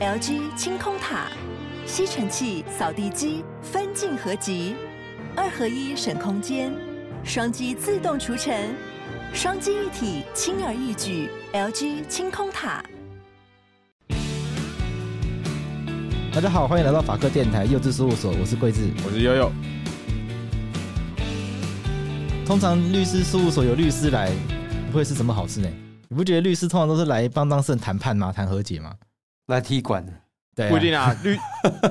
LG 清空塔，吸尘器、扫地机分镜合集，二合一省空间，双击自动除尘，双机一体轻而易举。LG 清空塔。大家好，欢迎来到法克电台幼稚事务所，我是桂智，我是悠悠。通常律师事务所有律师来，不会是什么好事呢？你不觉得律师通常都是来帮当事人谈判吗？谈和解吗？来踢馆的，对、啊，不一定啊。律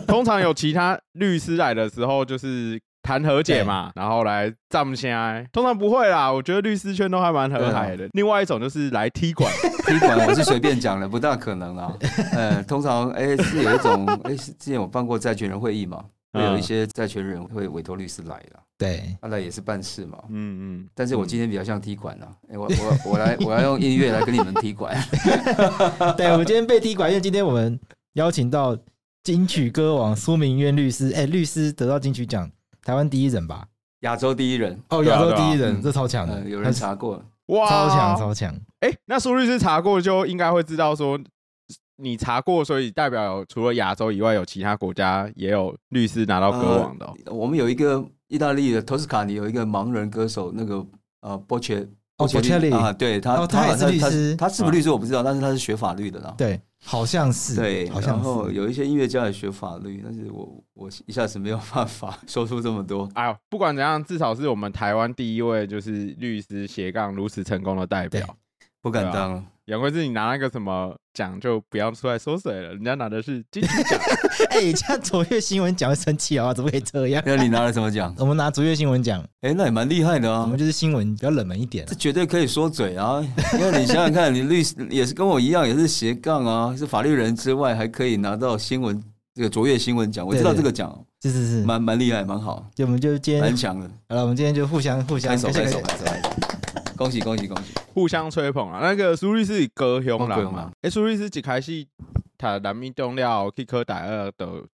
通常有其他律师来的时候，就是谈和解嘛，然后来站起来。通常不会啦，我觉得律师圈都还蛮和谐的。另外一种就是来踢馆，踢馆我是随便讲的，不大可能啊。呃，通常哎、欸、是有一种哎、欸，之前有办过债权人会议嘛，会有一些债权人会委托律师来的。对，他来也是办事嘛。嗯嗯。但是我今天比较像踢馆啊，哎、欸，我我我来我要用音乐来跟你们踢馆。对，我们今天被踢馆，因为今天我们邀请到金曲歌王苏明渊律师。哎、欸，律师得到金曲奖，台湾第一人吧？亚洲第一人哦，亚洲第一人，这超强的、嗯，有人查过，哇，超强超强。哎、欸，那苏律师查过就应该会知道说，你查过，所以代表除了亚洲以外，有其他国家也有律师拿到歌王的。我们有一个。意大利的托斯卡尼有一个盲人歌手，那个呃波切波切利啊，对他，哦、他也是律师，他，他是不是律师我不知道，啊、但是他是学法律的啦。对，好像是，对，好像是。然后有一些音乐家也学法律，但是我我一下子没有办法 说出这么多。哎呦，不管怎样，至少是我们台湾第一位就是律师斜杠如此成功的代表，不敢当。杨贵是，你拿那个什么奖就不要出来说谁了，人家拿的是金曲奖。哎、欸，这样卓越新闻奖会生气啊？怎么可以这样？那你拿了什么奖？我们拿卓越新闻奖。哎、欸，那也蛮厉害的啊。我们就是新闻比较冷门一点，这绝对可以说嘴啊。因为你想想看，你律师也是跟我一样，也是斜杠啊，是法律人之外，还可以拿到新闻这个卓越新闻奖。我知道这个奖，是是是，蛮蛮厉害，蛮好。就我们就今天蛮强的。好了，我们今天就互相互相开手开手开手。恭喜恭喜恭喜！互相吹捧啊！那个苏律师高雄人嘛？哎，苏律师一开始读南一中了，去科大二，就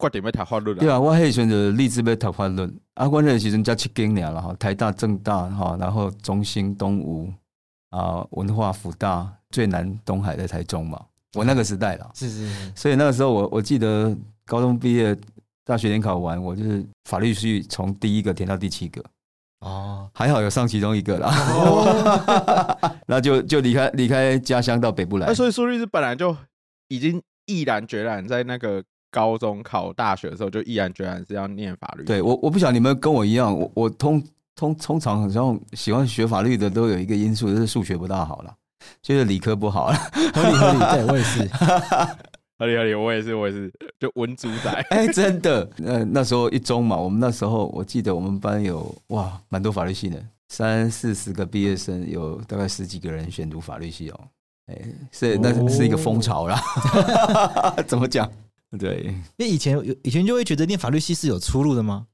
决定要读法律了。对啊，我迄时阵就立志要读法律。啊，我那时阵才七间尔啦，哈，台大、政大哈，然后中兴、东吴啊，文化、辅大，最南东海在台中嘛。我那个时代啦，是是是。所以那个时候我我记得高中毕业，大学联考完，我就是法律系从第一个填到第七个。哦，还好有上其中一个啦，哦、然后就就离开离开家乡到北部来。欸、所以苏律师本来就已经毅然决然，在那个高中考大学的时候就毅然决然是要念法律。对我，我不晓得你们跟我一样，我我通通通常好像喜欢学法律的都有一个因素，就是数学不大好了，就是理科不好了。合理合理，对我也是。合理合理，我也是，我也是，就文主仔。哎，真的，呃，那时候一中嘛，我们那时候我记得我们班有哇，蛮多法律系的，三四十个毕业生，有大概十几个人选读法律系哦。哎，是那是一个风潮啦。哦、怎么讲？对，因为以前有以前就会觉得念法律系是有出路的吗？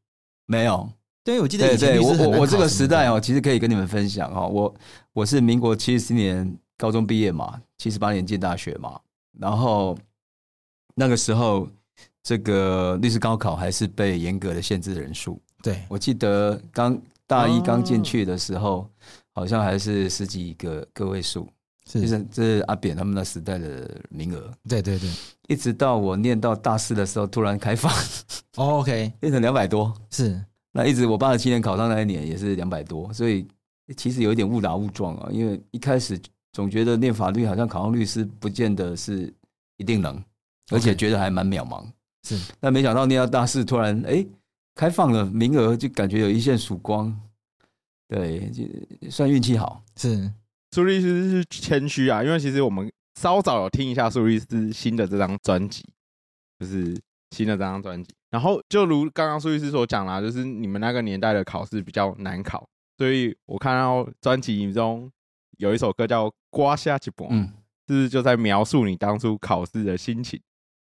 没有。对，我记得以前对，对，我我我这个时代哦，其实可以跟你们分享哦。我我是民国七十年高中毕业嘛，七十八年进大学嘛，然后。那个时候，这个律师高考还是被严格的限制人数。对，我记得刚大一刚进去的时候，好像还是十几个个位数。是，就是这是阿扁他们那时代的名额。对对对，一直到我念到大四的时候，突然开放。哦，OK，变成两百多。是，那一直我八十七年考上那一年也是两百多，所以其实有一点误打误撞啊。因为一开始总觉得念法律好像考上律师不见得是一定能。而且觉得还蛮渺茫，是，但没想到念到大四，突然哎开放了名额，就感觉有一线曙光，对，就算运气好。是，苏律师是谦虚啊，因为其实我们稍早有听一下苏律师新的这张专辑，就是新的这张专辑。然后就如刚刚苏律师所讲啦，就是你们那个年代的考试比较难考，所以我看到专辑中有一首歌叫《刮下一半》，嗯，是不是就在描述你当初考试的心情？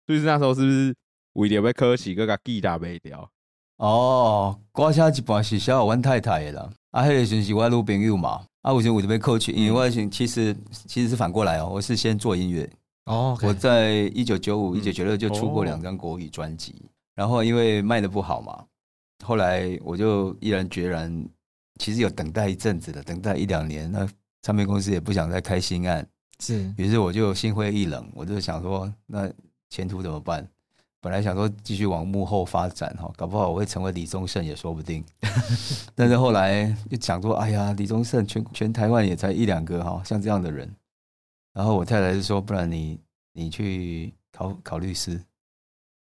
就是那时候是不是为了要考试，搁甲吉他卖掉？哦，歌声一半是小阮太太的啦。啊，迄个时阵是我女朋友嘛。啊，为什么为了要考试？因为我其实其实是反过来哦，我是先做音乐。哦，okay、我在一九九五、一九九六就出过两张国语专辑，然后因为卖的不好嘛，后来我就毅然决然，其实有等待一阵子的，等待一两年，那唱片公司也不想再开新案，是，于是我就心灰意冷，我就想说那。前途怎么办？本来想说继续往幕后发展哈，搞不好我会成为李宗盛也说不定。但是后来又想说，哎呀，李宗盛全全台湾也才一两个哈，像这样的人。然后我太太就说，不然你你去考考律师。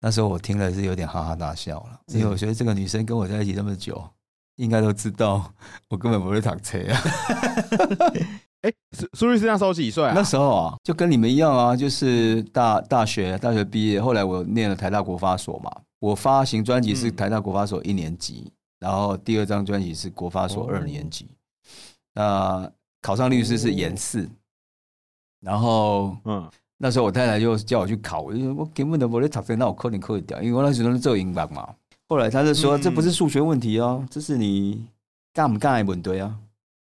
那时候我听了是有点哈哈大笑了，因为我觉得这个女生跟我在一起那么久，应该都知道 我根本不会躺车啊。哎，苏苏律师那时候几岁啊？那时候啊，就跟你们一样啊，就是大大学大学毕业，后来我念了台大国发所嘛。我发行专辑是台大国发所一年级，嗯、然后第二张专辑是国发所二年级。那、哦呃、考上律师是研四，哦、然后嗯。那时候我太太就叫我去考，我就说我根本都不会读书，那我可能可以掉，因为我那时候是做英文嘛。后来他就说，这不是数学问题哦，这是你干不干的问题啊。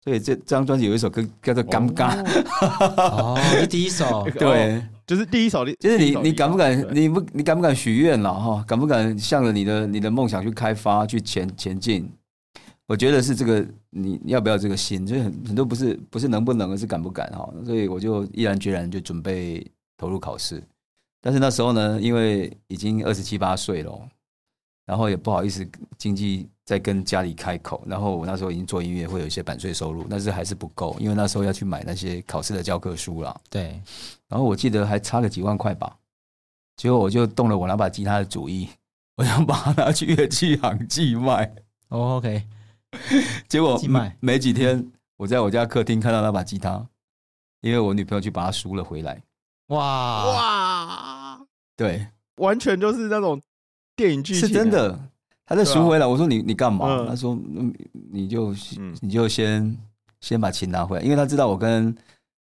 所以这这张专辑有一首歌叫做《敢不敢》哦，是第一首，对，就是第一首，就是你你敢不敢？你不你敢不敢许愿了哈？敢不敢向着你的你的梦想去开发去前前进？我觉得是这个，你要不要这个心？就是很很多不是不是能不能，而是敢不敢哈。所以我就毅然决然就准备投入考试。但是那时候呢，因为已经二十七八岁了，然后也不好意思经济再跟家里开口。然后我那时候已经做音乐，会有一些版税收入，但是还是不够，因为那时候要去买那些考试的教科书了。对。然后我记得还差了几万块吧。结果我就动了我那把吉他的主意，我想把它拿去乐器行寄卖。Oh, OK。结果没几天，我在我家客厅看到那把吉他，因为我女朋友去把它赎了回来。哇哇，对，完全就是那种电影剧情，是真的。他在赎回来，我说你你干嘛？他说你就你就先先把琴拿回来，因为他知道我跟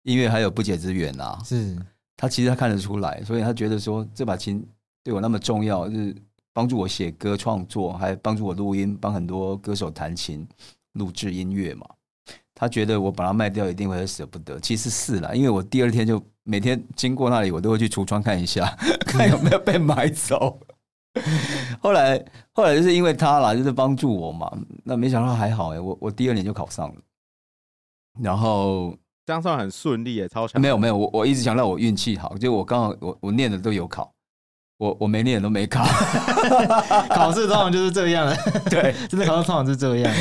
音乐还有不解之缘啊。是他其实他看得出来，所以他觉得说这把琴对我那么重要，就是。帮助我写歌创作，还帮助我录音，帮很多歌手弹琴、录制音乐嘛。他觉得我把它卖掉一定会舍不得，其实是啦，因为我第二天就每天经过那里，我都会去橱窗看一下，看有没有被买走。后来，后来就是因为他啦，就是帮助我嘛。那没想到还好哎、欸，我我第二年就考上了，然后这样算很顺利哎，超强。没有没有，我我一直想让我运气好，就我刚好我我念的都有考。我我没念都没考，考试通常就是这样的，对，真的考试通常是这样。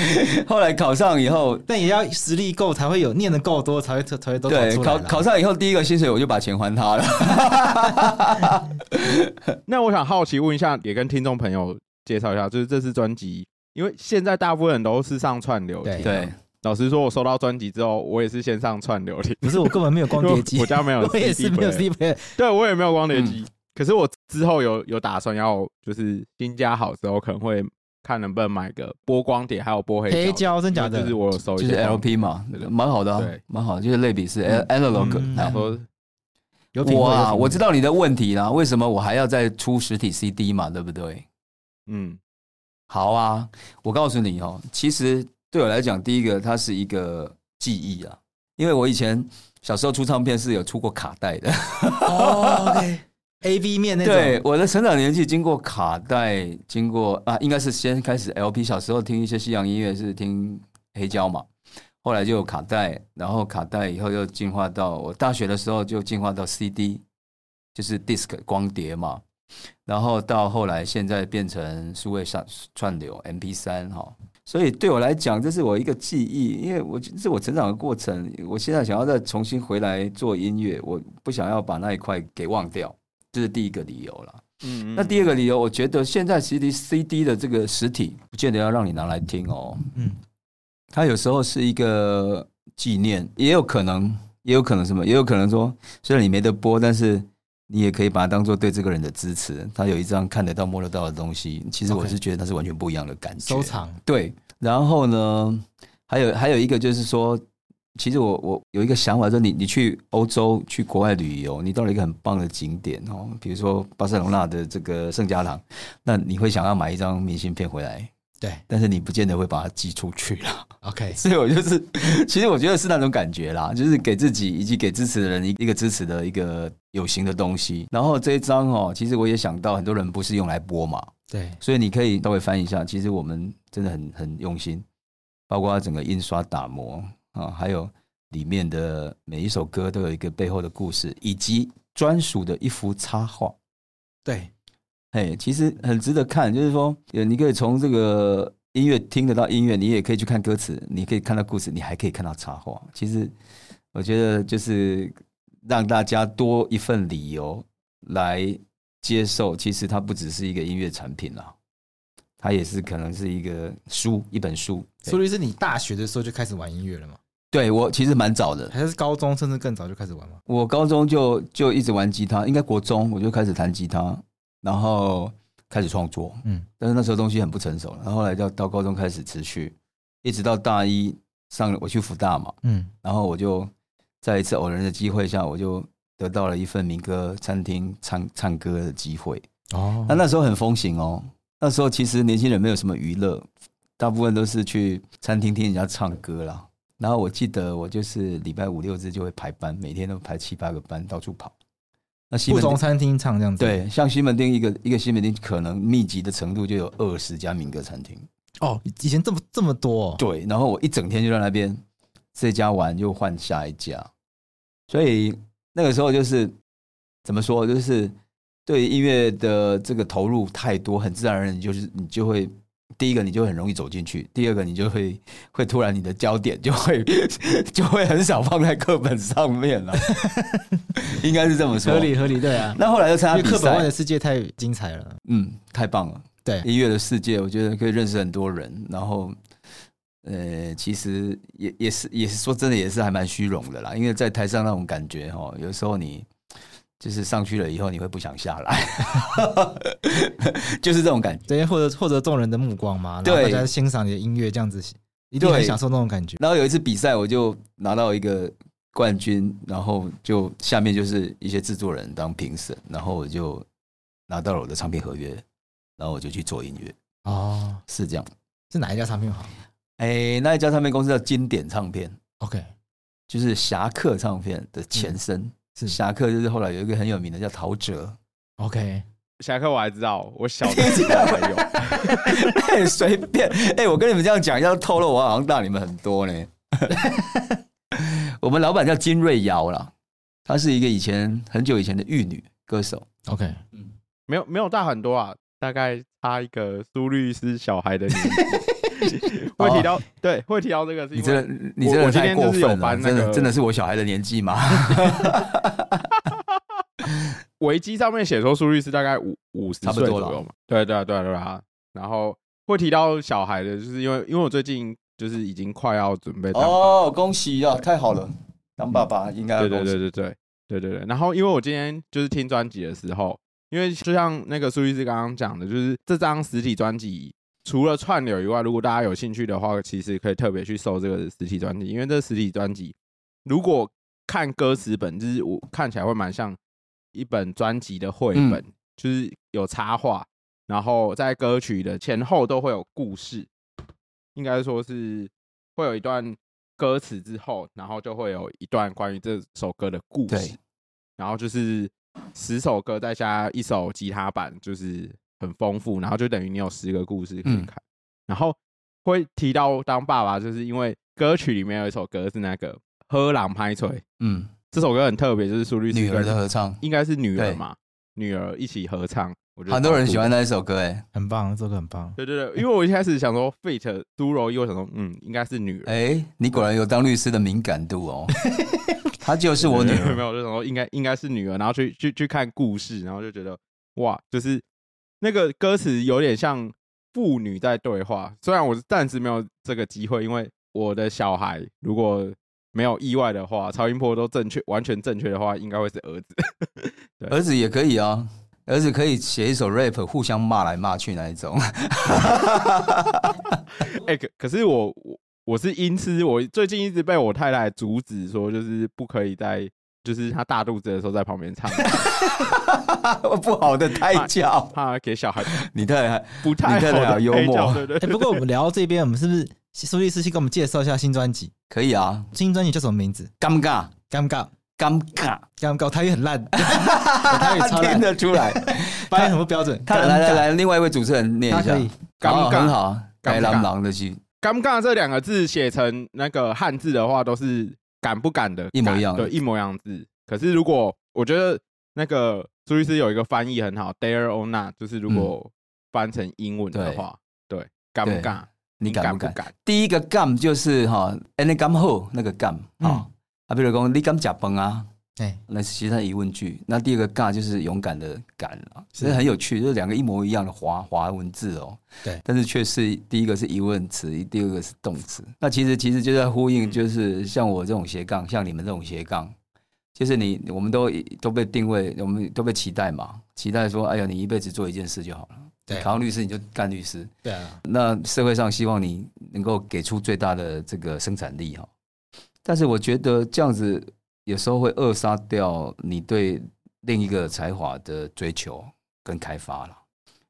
后来考上以后，但也要实力够，才会有念的够多，才会才会都考考考上以后，第一个薪水我就把钱还他了。那我想好奇问一下，也跟听众朋友介绍一下，就是这次专辑，因为现在大部分人都是上串流听。对，老实说，我收到专辑之后，我也是先上串流 听。不是，我根本没有光碟机，我家没有，我也是没有 CD，对我也没有光碟机。可是我之后有有打算要，就是新家好之后，可能会看能不能买个播光碟，还有播黑黑胶，真假的？就是我有收，就是 LP 嘛，那个蛮好的，对，蛮好的，就是类比是 analog。然后有哇，我知道你的问题啦，为什么我还要再出实体 CD 嘛？对不对？嗯，好啊，我告诉你哦，其实对我来讲，第一个它是一个记忆啊，因为我以前小时候出唱片是有出过卡带的。OK。A B 面那种，对，我的成长年纪经过卡带，经过啊，应该是先开始 L P。小时候听一些西洋音乐是听黑胶嘛，后来就有卡带，然后卡带以后又进化到我大学的时候就进化到 C D，就是 disc 光碟嘛，然后到后来现在变成数位上串流 M P 三哈，所以对我来讲这是我一个记忆，因为我这是我成长的过程，我现在想要再重新回来做音乐，我不想要把那一块给忘掉。这是第一个理由了。嗯，那第二个理由，我觉得现在其实 CD 的这个实体不见得要让你拿来听哦。嗯，它有时候是一个纪念，也有可能，也有可能什么，也有可能说，虽然你没得播，但是你也可以把它当做对这个人的支持。他有一张看得到、摸得到的东西，其实我是觉得它是完全不一样的感觉。收藏对，然后呢，还有还有一个就是说。其实我我有一个想法，说你你去欧洲去国外旅游，你到了一个很棒的景点哦，比如说巴塞隆纳的这个圣家堂，那你会想要买一张明信片回来，对，但是你不见得会把它寄出去了。OK，所以我就是，其实我觉得是那种感觉啦，就是给自己以及给支持的人一一个支持的一个有形的东西。然后这一张哦，其实我也想到很多人不是用来播嘛，对，所以你可以稍微翻一下，其实我们真的很很用心，包括整个印刷打磨。啊，还有里面的每一首歌都有一个背后的故事，以及专属的一幅插画。对，哎，其实很值得看，就是说，你可以从这个音乐听得到音乐，你也可以去看歌词，你可以看到故事，你还可以看到插画。其实我觉得就是让大家多一份理由来接受，其实它不只是一个音乐产品啦，它也是可能是一个书，一本书。苏律师，你大学的时候就开始玩音乐了吗？对，我其实蛮早的，还是高中甚至更早就开始玩吗？我高中就就一直玩吉他，应该国中我就开始弹吉他，然后开始创作。嗯，但是那时候东西很不成熟，然后后来到到高中开始持续，一直到大一上我去福大嘛。嗯，然后我就在一次偶然的机会下，我就得到了一份民歌餐厅唱唱歌的机会。哦，那那时候很风行哦，那时候其实年轻人没有什么娱乐，大部分都是去餐厅听人家唱歌啦。然后我记得我就是礼拜五六日就会排班，每天都排七八个班，到处跑。那西门不同餐厅唱这样子，对，像西门町一个一个西门町可能密集的程度就有二十家民歌餐厅。哦，以前这么这么多，哦。对，然后我一整天就在那边，这家玩又换下一家，所以那个时候就是怎么说，就是对音乐的这个投入太多，很自然而然，就是你就会。第一个你就很容易走进去，第二个你就会 会突然你的焦点就会 就会很少放在课本上面了，应该是这么说，合理合理，对啊。那后来又参加比赛，课本外的世界太精彩了，嗯，太棒了。对，音乐的世界，我觉得可以认识很多人，然后呃，其实也也是也是说真的也是还蛮虚荣的啦，因为在台上那种感觉哈，有时候你。就是上去了以后，你会不想下来，就是这种感觉。对，获得获得众人的目光嘛，然后大家欣赏你的音乐，这样子一定很享受那种感觉。然后有一次比赛，我就拿到一个冠军，然后就下面就是一些制作人当评审，然后我就拿到了我的唱片合约，然后我就去做音乐。哦，是这样。是哪一家唱片行？哎，那一家唱片公司叫经典唱片。OK，就是侠客唱片的前身。嗯是侠客，就是后来有一个很有名的叫陶喆。OK，侠客我还知道，我小的时候还有。哎，随便，哎，我跟你们这样讲，要透露我好像大你们很多呢。我们老板叫金瑞瑶啦，她是一个以前很久以前的玉女歌手。OK，嗯，没有没有大很多啊，大概差一个苏律师小孩的年纪。会提到对，会提到这个是，你这你真的太过分了，真的真的是我小孩的年纪吗？维基上面写说苏律师大概五五十岁左右嘛，对对对对啊。然后会提到小孩的，就是因为因为我最近就是已经快要准备哦，恭喜啊，太好了，当爸爸应该对对对对对对对对。然后因为我今天就是听专辑的时候，因为就像那个苏律师刚刚讲的，就是这张实体专辑。除了串流以外，如果大家有兴趣的话，其实可以特别去搜这个实体专辑，因为这个实体专辑如果看歌词本，就是我看起来会蛮像一本专辑的绘本，嗯、就是有插画，然后在歌曲的前后都会有故事，应该说是会有一段歌词之后，然后就会有一段关于这首歌的故事，然后就是十首歌再加一首吉他版，就是。很丰富，然后就等于你有十个故事可以看，嗯、然后会提到当爸爸，就是因为歌曲里面有一首歌是那个《喝狼拍锤》，嗯，这首歌很特别，就是苏律师女儿的合唱，应该是女儿嘛，女儿一起合唱，我觉得很多人喜欢那一首歌，哎，很棒，这个很棒，对对对，因为我一开始想说 Feat. 苏柔，因为我想说，嗯，应该是女儿，哎，你果然有当律师的敏感度哦，她就是我女儿，没有，就想说应该应该是女儿，然后去去去看故事，然后就觉得哇，就是。那个歌词有点像父女在对话，虽然我暂时没有这个机会，因为我的小孩如果没有意外的话，超音波都正确、完全正确的话，应该会是儿子。对儿子也可以啊，儿子可以写一首 rap，互相骂来骂去那一种。哎、欸，可可是我我我是音痴，我最近一直被我太太阻止说，就是不可以再。就是他大肚子的时候在旁边唱，不好的胎教，怕给小孩。你太太不太好幽默，对对。不过我们聊到这边，我们是不是苏律师先给我们介绍一下新专辑？可以啊，新专辑叫什么名字？尴尬，尴尬，尴尬，尴尬。台语很烂，台语超烂，听得出来，发音很不标准。来来来，另外一位主持人念一下，尴尬很好，该狼狼的去。尴尬这两个字写成那个汉字的话，都是。敢不敢的，一模一样，对，一模一样字。可是如果我觉得那个朱律师有一个翻译很好，dare or not，就是如果翻成英文的话，嗯、对，敢不敢？你敢不敢？第一个敢就是哈，你敢后那个敢啊，啊，比如讲你敢吃饭啊？哎，那是其实疑问句。那第二个尬就是勇敢的敢啊，其实很有趣，就是两个一模一样的华华文字哦。对，但是却是第一个是疑问词，第二个是动词。那其实其实就在呼应，就是像我这种斜杠，像你们这种斜杠，就是你我们都都被定位，我们都被期待嘛，期待说，哎呀，你一辈子做一件事就好了。对，考上律师你就干律师。对啊。那社会上希望你能够给出最大的这个生产力哈，但是我觉得这样子。有时候会扼杀掉你对另一个才华的追求跟开发了，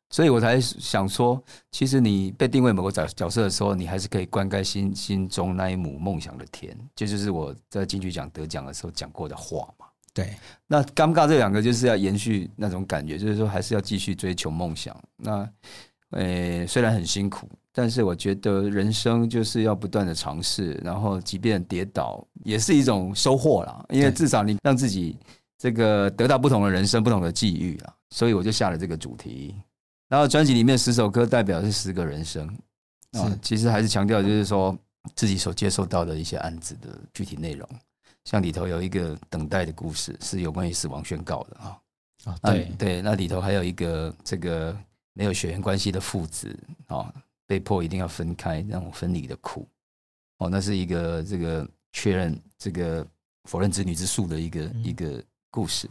所以我才想说，其实你被定位某个角角色的时候，你还是可以灌溉心心中那一亩梦想的田，这就，就是我在金曲奖得奖的时候讲过的话嘛。对，那尴尬这两个就是要延续那种感觉，就是说还是要继续追求梦想。那呃，虽然很辛苦。但是我觉得人生就是要不断的尝试，然后即便跌倒也是一种收获啦，因为至少你让自己这个得到不同的人生、不同的际遇啊，所以我就下了这个主题。然后专辑里面十首歌代表是十个人生啊，其实还是强调就是说自己所接受到的一些案子的具体内容，像里头有一个等待的故事，是有关于死亡宣告的啊啊，对对，那里头还有一个这个没有血缘关系的父子啊。被迫一定要分开，让我分离的苦，哦，那是一个这个确认这个否认子女之术的一个、嗯、一个故事。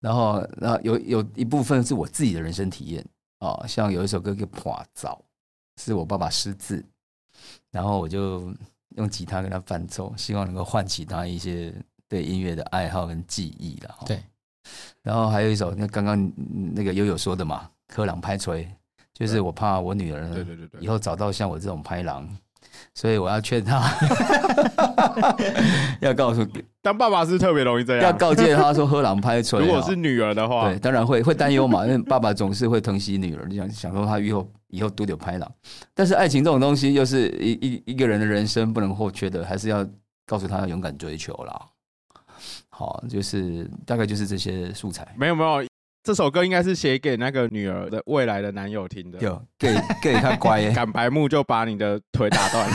然后，然后有有一部分是我自己的人生体验啊，像有一首歌叫《破早》，是我爸爸失智，然后我就用吉他跟他伴奏，希望能够唤起他一些对音乐的爱好跟记忆了。对。然后还有一首，那刚刚那个悠悠说的嘛，《喝人歹吹》。就是我怕我女儿对对对以后找到像我这种拍狼，所以我要劝她，要告诉当爸爸是特别容易这样，要告诫她说喝狼拍吹。如果是女儿的话，对，当然会会担忧嘛，因为爸爸总是会疼惜女儿，你想想说她以后以后都得拍狼，但是爱情这种东西又是一一一个人的人生不能或缺的，还是要告诉他要勇敢追求啦。好，就是大概就是这些素材，没有没有。这首歌应该是写给那个女儿的未来的男友听的。有给给他乖耶，敢白目就把你的腿打断。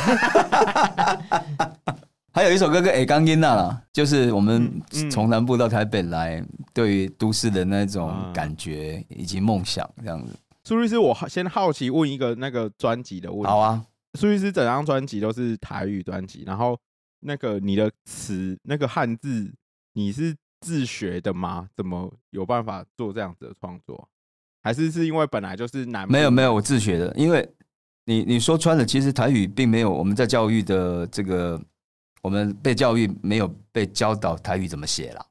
还有一首歌跟《A 刚音》娜啦就是我们从南部到台北来，对于都市的那种感觉以及梦想这样子。苏律师，我先好奇问一个那个专辑的问题。好啊，苏律师整张专辑都是台语专辑，然后那个你的词那个汉字你是？自学的吗？怎么有办法做这样子的创作？还是是因为本来就是难？没有没有，我自学的。因为你你说穿了，其实台语并没有我们在教育的这个，我们被教育没有被教导台语怎么写啦，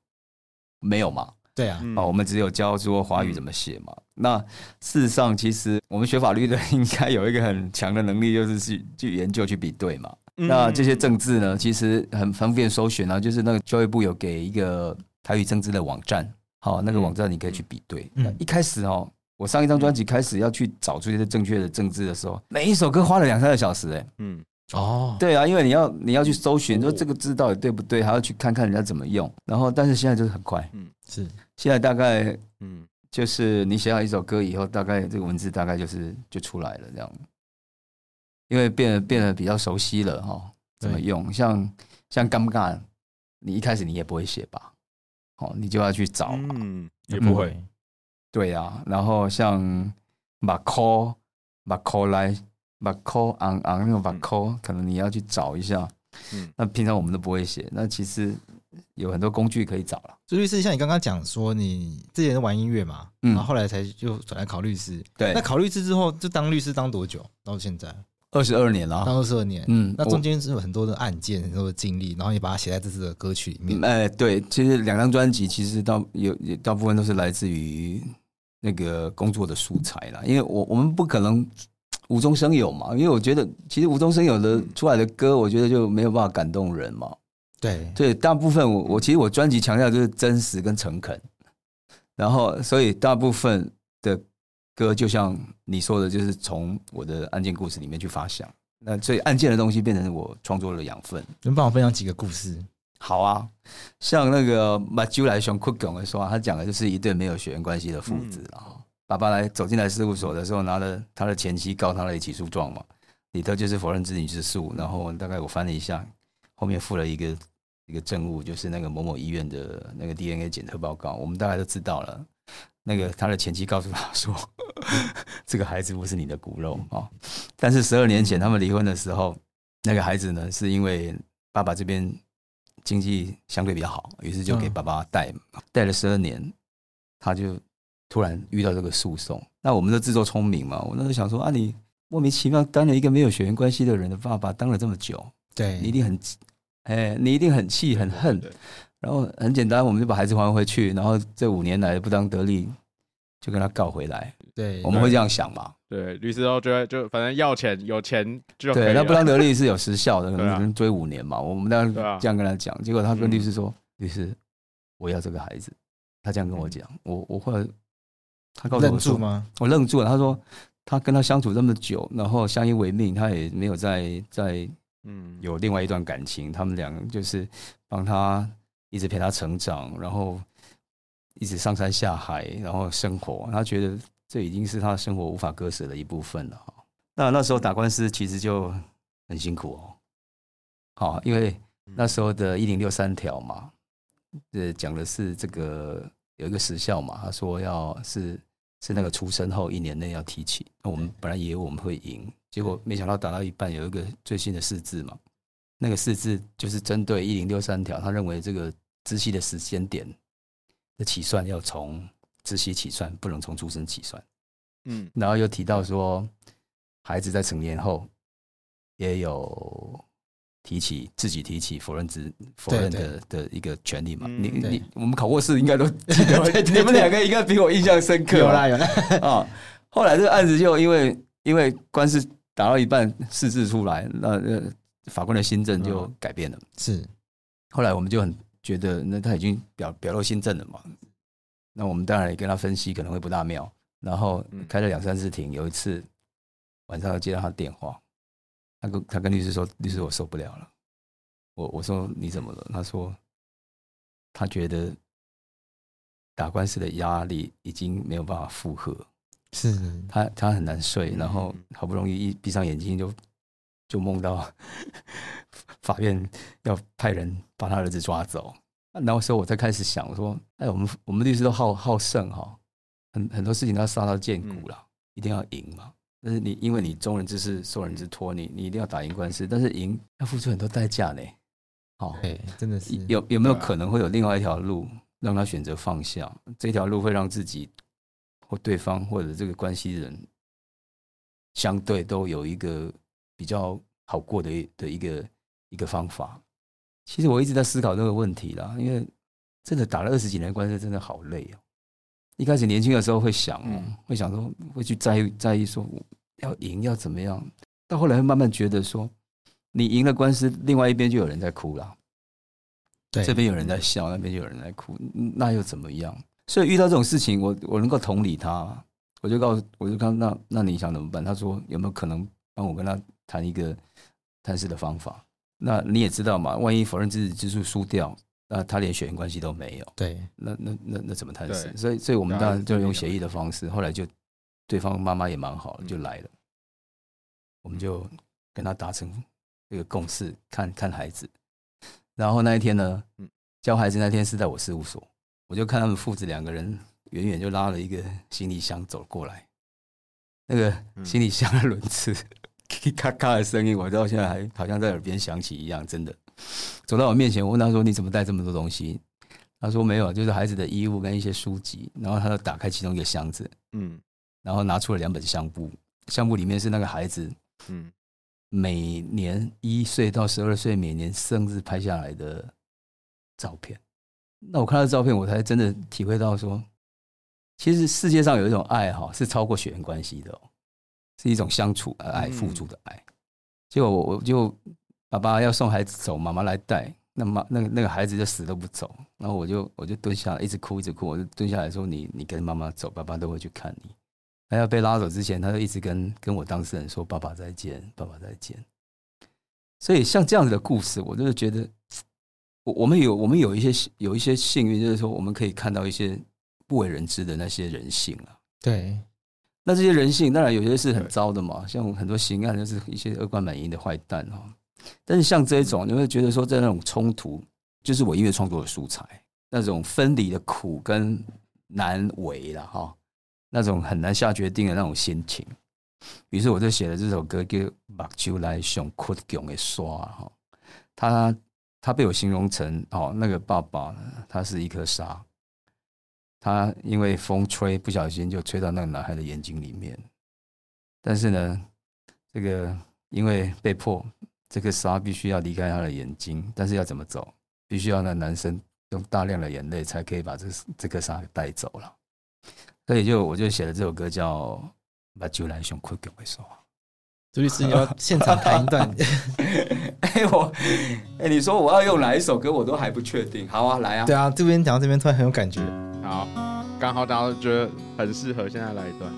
没有嘛？对啊，啊，我们只有教说华语怎么写嘛。嗯、那事实上，其实我们学法律的 应该有一个很强的能力，就是去去研究、去比对嘛。嗯、那这些政治呢，其实很方便搜寻啊，就是那个教育部有给一个。台语政治的网站，好，那个网站你可以去比对。嗯，一开始哦，我上一张专辑开始要去找出一些正确的政治的时候，每一首歌花了两三个小时，哎，嗯，哦，对啊，因为你要你要去搜寻，说这个字到底对不对，还要去看看人家怎么用。然后，但是现在就是很快，嗯，是，现在大概，嗯，就是你写好一首歌以后，大概这个文字大概就是就出来了这样，因为变得变得比较熟悉了哈，怎么用？像像尴尬，你一开始你也不会写吧？哦，你就要去找，嗯，也不会，对呀、啊。然后像马科、马科来、马科昂昂那种马科，可能你要去找一下。嗯，那平常我们都不会写，那其实有很多工具可以找了。所以律师，像你刚刚讲说，你之前玩音乐嘛，嗯，然后后来才就转来考律师。对，那考律师之后，就当律师当多久？到现在？二十二年了，当二十二年，嗯，那中间是有很多的案件，很多的经历，然后也把它写在这次的歌曲里面。哎，对，其实两张专辑其实到有大部分都是来自于那个工作的素材啦，因为我我们不可能无中生有嘛，因为我觉得其实无中生有的出来的歌，我觉得就没有办法感动人嘛。对，对，大部分我我其实我专辑强调就是真实跟诚恳，然后所以大部分的。歌就像你说的，就是从我的案件故事里面去发想，那所以案件的东西变成我创作的养分。能帮我分享几个故事？好啊，像那个马修来熊库讲的说，他讲的就是一对没有血缘关系的父子啊。嗯、爸爸来走进来事务所的时候，拿了他的前妻告他的起诉状嘛，里头就是否认子女之诉。然后大概我翻了一下，后面附了一个一个证物，就是那个某某医院的那个 DNA 检测报告。我们大概都知道了，那个他的前妻告诉他说，这个孩子不是你的骨肉啊。但是十二年前他们离婚的时候，那个孩子呢，是因为爸爸这边。经济相对比较好，于是就给爸爸带，带了十二年，他就突然遇到这个诉讼。那我们都自作聪明嘛，我那时候想说啊，你莫名其妙当了一个没有血缘关系的人的爸爸，当了这么久，对你一定很，哎，你一定很气很恨。然后很简单，我们就把孩子还回去，然后这五年来不当得利，就跟他告回来。对，我们会这样想嘛？对，律师都觉得就反正要钱有钱就。对，那不当得利是有时效的，可能追五年嘛。我们当时这样跟他讲，结果他跟律师说：“律师，我要这个孩子。”他这样跟我讲，我我后来他告诉我说吗？我愣住了。他说他跟他相处这么久，然后相依为命，他也没有在在嗯有另外一段感情。他们两个就是帮他一直陪他成长，然后一直上山下海，然后生活。他觉得。这已经是他生活无法割舍的一部分了哈。那那时候打官司其实就很辛苦哦。好，因为那时候的一零六三条嘛，呃，讲的是这个有一个时效嘛，他说要是是那个出生后一年内要提起。那我们本来以为我们会赢，结果没想到打到一半有一个最新的释字嘛，那个释字就是针对一零六三条，他认为这个知悉的时间点的起算要从。知悉起算不能从出生起算，嗯，然后又提到说，孩子在成年后也有提起自己提起否认之否认的的一个权利嘛？你你我们考过试应该都记得，你们两个应该比我印象深刻。有啦有啦啊！后来这个案子就因为因为官司打到一半释字出来，那法官的新政就改变了。是，后来我们就很觉得，那他已经表表露心证了嘛。那我们当然也跟他分析可能会不大妙，然后开了两三次庭，有一次晚上接到他电话，他跟他跟律师说：“律师，我受不了了。”我我说：“你怎么了？”他说：“他觉得打官司的压力已经没有办法负荷，是他他很难睡，然后好不容易一闭上眼睛就就梦到 法院要派人把他儿子抓走。”那时候我才开始想，我说：“哎，我们我们律师都好好胜哈，很很多事情都要杀到见骨了，一定要赢嘛。但是你因为你忠人之事，受人之托，你你一定要打赢官司，但是赢要付出很多代价呢。好，对，真的是有有没有可能会有另外一条路让他选择放下？这条路会让自己或对方或者这个关系人相对都有一个比较好过的的一个一个方法。”其实我一直在思考这个问题啦，因为真的打了二十几年官司，真的好累哦。一开始年轻的时候会想，会想说，会去在意在意说要赢要怎么样，到后来会慢慢觉得说，你赢了官司，另外一边就有人在哭了，对，这边有人在笑，那边就有人在哭，那又怎么样？所以遇到这种事情，我我能够同理他，我就告诉，我就看那那你想怎么办？他说有没有可能帮我跟他谈一个探视的方法？那你也知道嘛，万一否认自己之诉输掉，那他连血缘关系都没有。对，那那那那怎么探视？所以所以我们当然就用协议的方式。后来就对方妈妈也蛮好，就来了，我们就跟他达成这个共识，看看孩子。然后那一天呢，教孩子那天是在我事务所，我就看他们父子两个人远远就拉了一个行李箱走过来，那个行李箱的轮子。咔咔的声音，我到现在还好像在耳边响起一样，真的。走到我面前，我问他说：“你怎么带这么多东西？”他说：“没有，就是孩子的衣物跟一些书籍。”然后他就打开其中一个箱子，嗯，然后拿出了两本相簿，相簿里面是那个孩子，嗯，每年一岁到十二岁每年生日拍下来的照片。那我看到照片，我才真的体会到说，其实世界上有一种爱哈，是超过血缘关系的哦。是一种相处而爱付出的爱，结果我我就爸爸要送孩子走，妈妈来带，那妈那个那个孩子就死都不走，然后我就我就蹲下来，一直哭一直哭，我就蹲下来说，你你跟妈妈走，爸爸都会去看你。他要被拉走之前，他就一直跟跟我当事人说，爸爸再见，爸爸再见。所以像这样子的故事，我就是觉得我我们有我们有一些有一些幸运，就是说我们可以看到一些不为人知的那些人性啊。对，那这些人性当然有些是很糟的嘛，像很多刑案就是一些恶贯满盈的坏蛋哈。但是像这种，你会觉得说在那种冲突，就是我音乐创作的素材，那种分离的苦跟难为了哈，那种很难下决定的那种心情。于是我就写了这首歌叫《目睭来上倔强的刷》哈，他他被我形容成哦，那个爸爸他是一颗沙，他因为风吹不小心就吹到那个男孩的眼睛里面，但是呢，这个因为被迫这个沙必须要离开他的眼睛，但是要怎么走？必须要那男生用大量的眼泪才可以把这这颗沙给带走了，所以就我就写了这首歌叫。把酒来熊哭给我说，朱律师你要现场弹一段。哎，我哎，你说我要用哪一首歌，我都还不确定。好啊，来啊。对啊，这边讲到这边突然很有感觉。好，刚好大家都觉得很适合，现在来一段。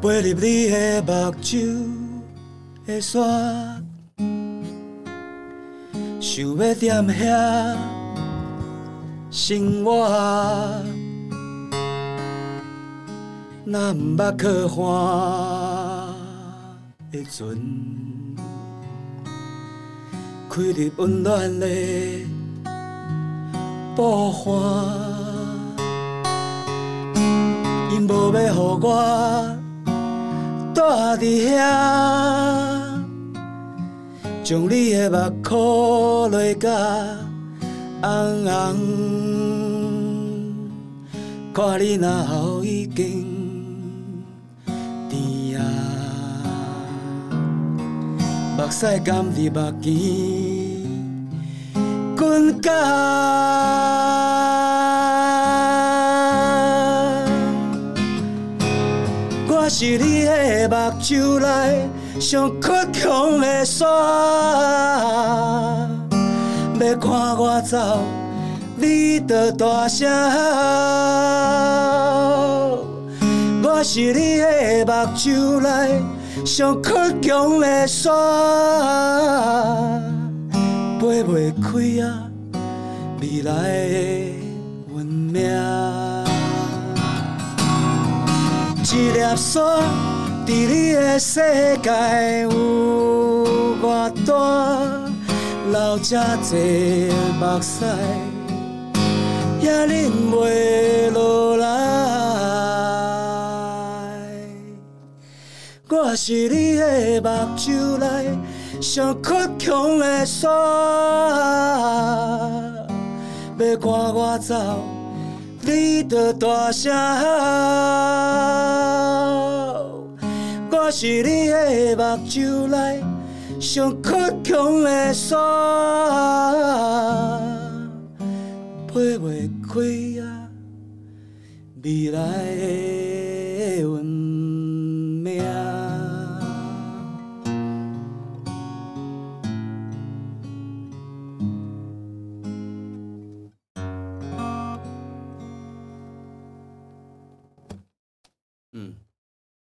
飞入你的目睭的沙。想要踮遐生活，若毋捌可看的船，开入温暖的捕花，因无要予我住伫遐。将你的目箍落甲红红，看你若后已经目屎甘伫目间滚干，我是你的目睭内。上倔强的沙，要看我走，你着大声吼。我是你的目睭内上倔强的山，飞袂开啊，未来的运命，一粒沙。在你的世界有偌大，流这多目屎，也忍袂落来。我是你的目睭内上倔强的沙，要赶我走，你着大声吼。我是你的目睭内上倔强的沙，飞袂开啊，未来的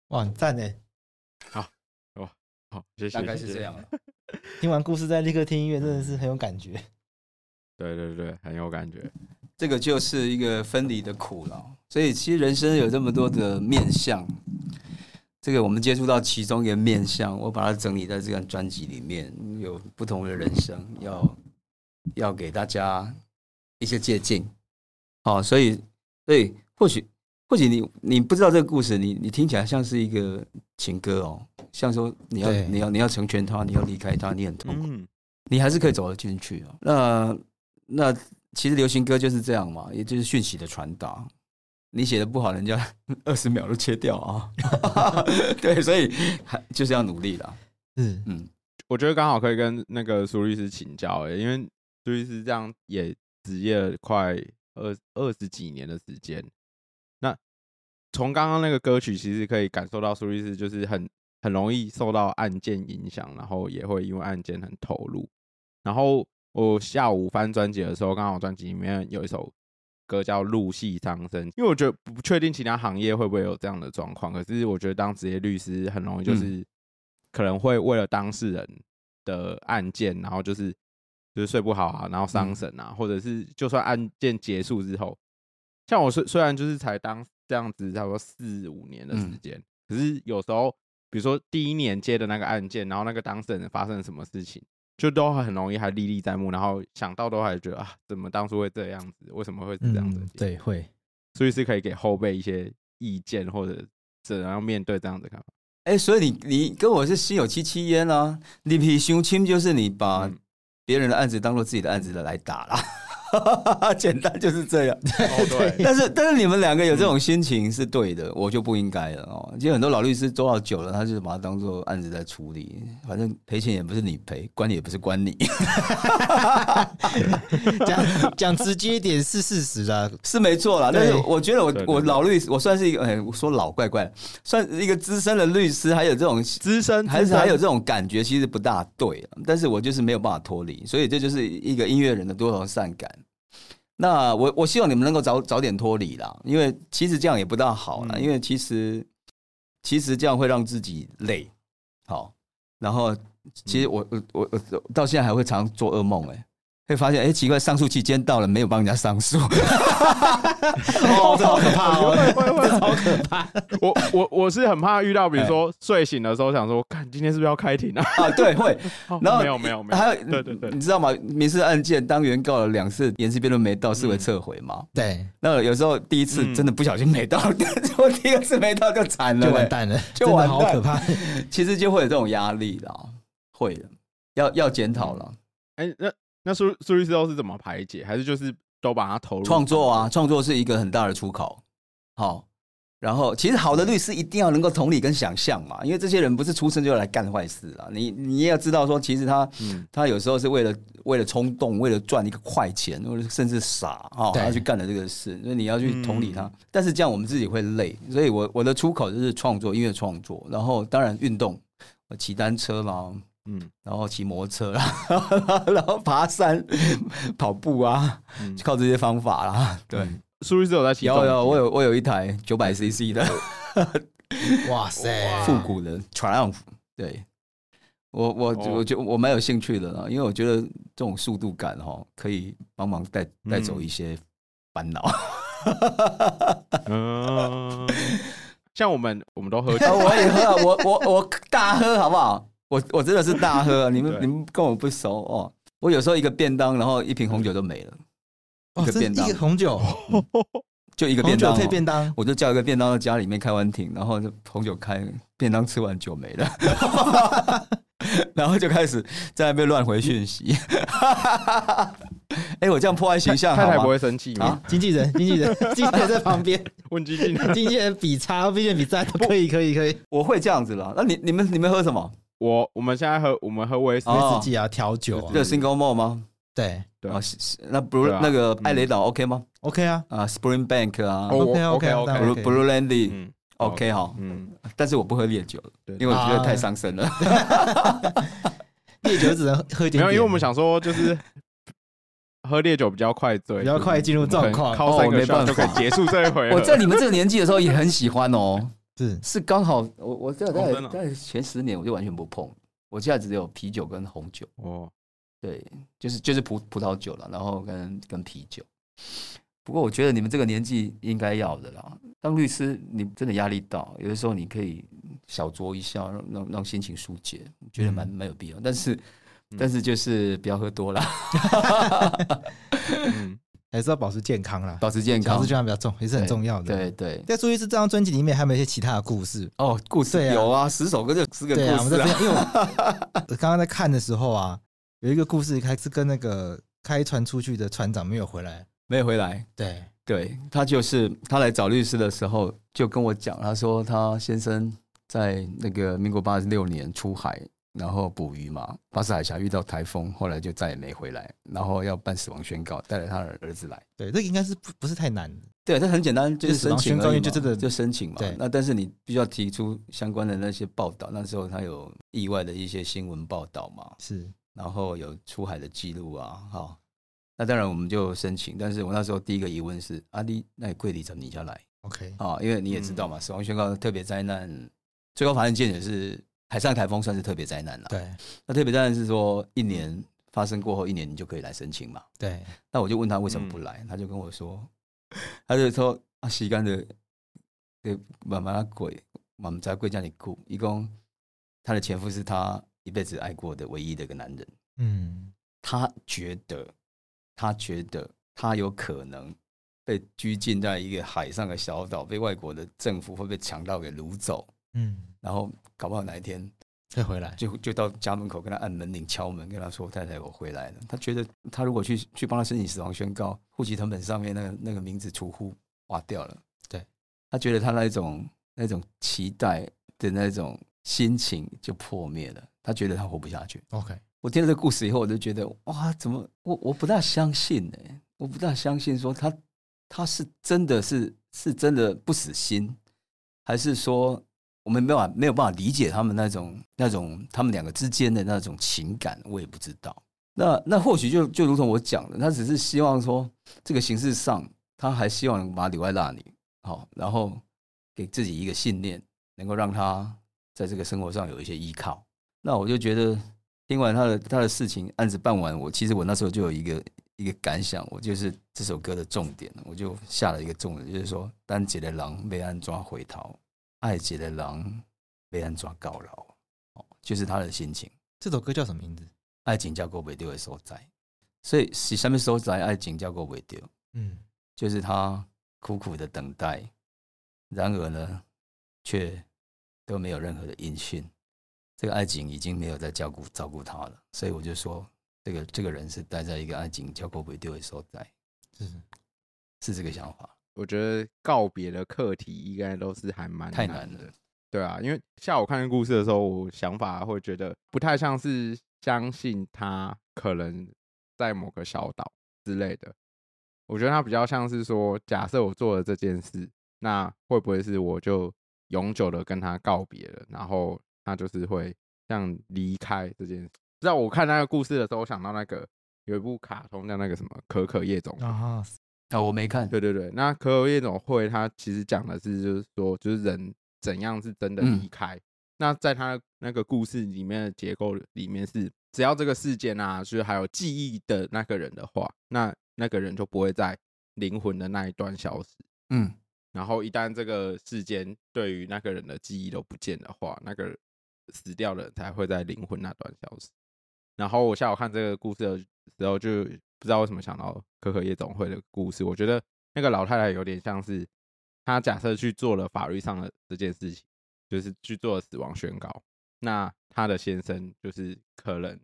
哇，很赞诶。好，谢谢。大概是这样了。听完故事再立刻听音乐，真的是很有感觉。对对对，很有感觉。这个就是一个分离的苦恼。所以其实人生有这么多的面相，这个我们接触到其中一个面相，我把它整理在这张专辑里面，有不同的人生，要要给大家一些借鉴。好，所以所以或许或许你你不知道这个故事，你你听起来像是一个情歌哦。像说你要你要你要成全他，你要离开他，你很痛苦，嗯、你还是可以走得进去哦。那那其实流行歌就是这样嘛，也就是讯息的传达。你写的不好，人家 二十秒都切掉啊。对，所以还就是要努力啦。嗯嗯，我觉得刚好可以跟那个苏律师请教诶，因为苏律师这样也职业快二二十几年的时间。那从刚刚那个歌曲，其实可以感受到苏律师就是很。很容易受到案件影响，然后也会因为案件很投入。然后我下午翻专辑的时候，刚好专辑里面有一首歌叫《入戏伤声》，因为我觉得不确定其他行业会不会有这样的状况，可是我觉得当职业律师很容易就是可能会为了当事人的案件，然后就是就是睡不好啊，然后伤神啊，或者是就算案件结束之后，像我虽虽然就是才当这样子差不多四五年的时间，可是有时候比如说第一年接的那个案件，然后那个当事人发生了什么事情。就都很容易还历历在目，然后想到都还觉得啊，怎么当初会这样子？为什么会是这样子？嗯、对，会，所以是可以给后辈一些意见，或者怎样面对这样子看法。哎、欸，所以你你跟我是心有戚戚焉啊，你比胸亲就是你把别人的案子当做自己的案子的来打啦。简单就是这样，对。但是但是你们两个有这种心情是对的，我就不应该了哦。其实很多老律师做到久了，他就是把它当做案子在处理，反正赔钱也不是你赔，关你也不是关你。讲讲直接一点是事实啊，是没错啦。但是我觉得我我老律师，我算是一个哎，我说老怪怪，算一个资深的律师，还有这种资深，还是还有这种感觉，其实不大对。但是我就是没有办法脱离，所以这就是一个音乐人的多愁善感。那我我希望你们能够早早点脱离啦，因为其实这样也不大好啦，因为其实其实这样会让自己累，好，然后其实我我我我到现在还会常做噩梦哎。会发现，哎，奇怪，上诉期间到了，没有帮人家上诉，哦，这好可怕哦，会 会会，好可怕。我我我是很怕遇到，比如说睡醒的时候想说，看今天是不是要开庭啊？啊，对，会。然后没有没有没有，还有对对对，你知道吗？民事案件当原告了两次，言词辩论没到，视为撤回嘛。对。那有时候第一次真的不小心没到，我第二次没到就惨了，就完蛋了，就完蛋，好可怕。其实就会有这种压力啦，会的，要要检讨了。哎，那。那苏苏律师都是怎么排解？还是就是都把它投入创作啊？创作是一个很大的出口。好，然后其实好的律师一定要能够同理跟想象嘛，因为这些人不是出生就来干坏事啊。你你也要知道说，其实他、嗯、他有时候是为了为了冲动，为了赚一个快钱，或者甚至傻啊，他去干了这个事。所以你要去同理他，嗯、但是这样我们自己会累。所以我我的出口就是创作，音乐创作，然后当然运动，骑单车嘛。嗯，然后骑摩托车啦，然后爬山、跑步啊，就靠这些方法啦。对，苏律师有在骑？有有，我有我有一台九百 CC 的，哇塞，复古的 Triumph。对，我我我觉我蛮有兴趣的，因为我觉得这种速度感哈，可以帮忙带带走一些烦恼。嗯，像我们我们都喝酒，我也喝，我我我大喝好不好？我我真的是大喝，你们你们跟我不熟哦。我有时候一个便当，然后一瓶红酒都没了。一个便当，一个红酒，就一个便当，配便当，我就叫一个便当在家里面开完庭，然后就红酒开，便当吃完酒没了，然后就开始在那边乱回讯息。哎，我这样破坏形象，太太不会生气吗？经纪人，经纪人，经纪人在旁边 问经纪人，经纪人比叉，经纪人比赞，可以，可以，可以。我会这样子了。那你你们你们喝什么？我我们现在喝我们喝威士威士忌啊，调酒，这 single malt 吗？对。对啊，那 blue 那个艾雷岛 OK 吗？OK 啊。啊，Spring Bank 啊，OK OK OK，Blue blue andy OK 好，嗯，但是我不喝烈酒，因为我觉得太伤身了。烈酒只能喝一点，没有，因为我们想说就是 喝烈酒比较快醉，比较快进入状况，靠三个 shot 就可以结束这一回。我在你们这个年纪的时候也很喜欢哦。是是刚好，我我在在在前十年我就完全不碰，我现在只有啤酒跟红酒哦，对，就是就是葡葡萄酒了，然后跟跟啤酒。不过我觉得你们这个年纪应该要的啦。当律师你真的压力大，有的时候你可以小酌一下，让让让心情疏解，我觉得蛮蛮有必要。但是但是就是不要喝多了。嗯。还是要保持健康啦，保持健康，保持健康比较重，也是很重要的。对对，在注意是这张专辑里面，还有没有一些其他的故事？哦，故事有啊，十首歌就十个故事。我们这边，因为我 刚刚在看的时候啊，有一个故事，还是跟那个开船出去的船长没有回来，没有回来。对对，他就是他来找律师的时候就跟我讲，他说他先生在那个民国八十六年出海。然后捕鱼嘛，巴士海峡遇到台风，后来就再也没回来。然后要办死亡宣告，带着他的儿子来。对，这应该是不不是太难。对，这很简单，就是申请而已，就真的就申请嘛。对，那但是你必须要提出相关的那些报道。那时候他有意外的一些新闻报道嘛，是。然后有出海的记录啊，好。那当然我们就申请，但是我那时候第一个疑问是：阿、啊、弟，那你跪地怎么你就来？OK 啊，因为你也知道嘛，嗯、死亡宣告特别灾难，最高法院见解是海上台风算是特别灾难了。对，那特别灾难是说一年发生过后一年你就可以来申请嘛。对，那我就问他为什么不来，嗯、他就跟我说，他就说啊，时间的，对，慢慢跪，慢慢在跪叫你哭。一共他的前夫是他一辈子爱过的唯一的一个男人。嗯，他觉得。他觉得他有可能被拘禁在一个海上的小岛，被外国的政府会被强盗给掳走。嗯，然后搞不好哪一天再回来，就就到家门口跟他按门铃敲门，跟他说：“太太，我回来了。”他觉得他如果去去帮他申请死亡宣告，户籍成本上面那个那个名字除户划掉了。对，他觉得他那种那种期待的那种心情就破灭了，他觉得他活不下去。OK。我听了这个故事以后，我就觉得哇，怎么我我不大相信呢？我不大相信说他他是真的是是真的不死心，还是说我们没有办法没有办法理解他们那种那种他们两个之间的那种情感，我也不知道。那那或许就就如同我讲的，他只是希望说这个形式上，他还希望把他留在那里，好，然后给自己一个信念，能够让他在这个生活上有一些依靠。那我就觉得。听完他的他的事情，案子办完，我其实我那时候就有一个一个感想，我就是这首歌的重点，我就下了一个重点，就是说，单节的狼被安抓回逃，爱节的狼被安抓告老，哦，就是他的心情。这首歌叫什么名字？爱情叫过未丢的所在，所以是什么所在？爱情叫过未丢，嗯，就是他苦苦的等待，然而呢，却都没有任何的音讯。这个爱情已经没有在照顾照顾他了，所以我就说，这个这个人是待在一个爱情叫过不丢的所在，是是这个想法。我觉得告别的课题应该都是还蛮太难的，对啊，因为下午看故事的时候，我想法会觉得不太像是相信他可能在某个小岛之类的，我觉得他比较像是说，假设我做了这件事，那会不会是我就永久的跟他告别了，然后。他就是会像离开这件事。知道我看那个故事的时候，我想到那个有一部卡通叫那个什么《可可夜总会》啊，啊，我没看。对对对，那《可有夜总会》它其实讲的是，就是说，就是人怎样是真的离开。嗯、那在他那个故事里面的结构里面是，只要这个事件啊，就是还有记忆的那个人的话，那那个人就不会在灵魂的那一段消失。嗯，然后一旦这个事件对于那个人的记忆都不见的话，那个。死掉的人才会在灵魂那段消失。然后我下午看这个故事的时候，就不知道为什么想到可可夜总会的故事。我觉得那个老太太有点像是，她假设去做了法律上的这件事情，就是去做了死亡宣告。那她的先生就是可能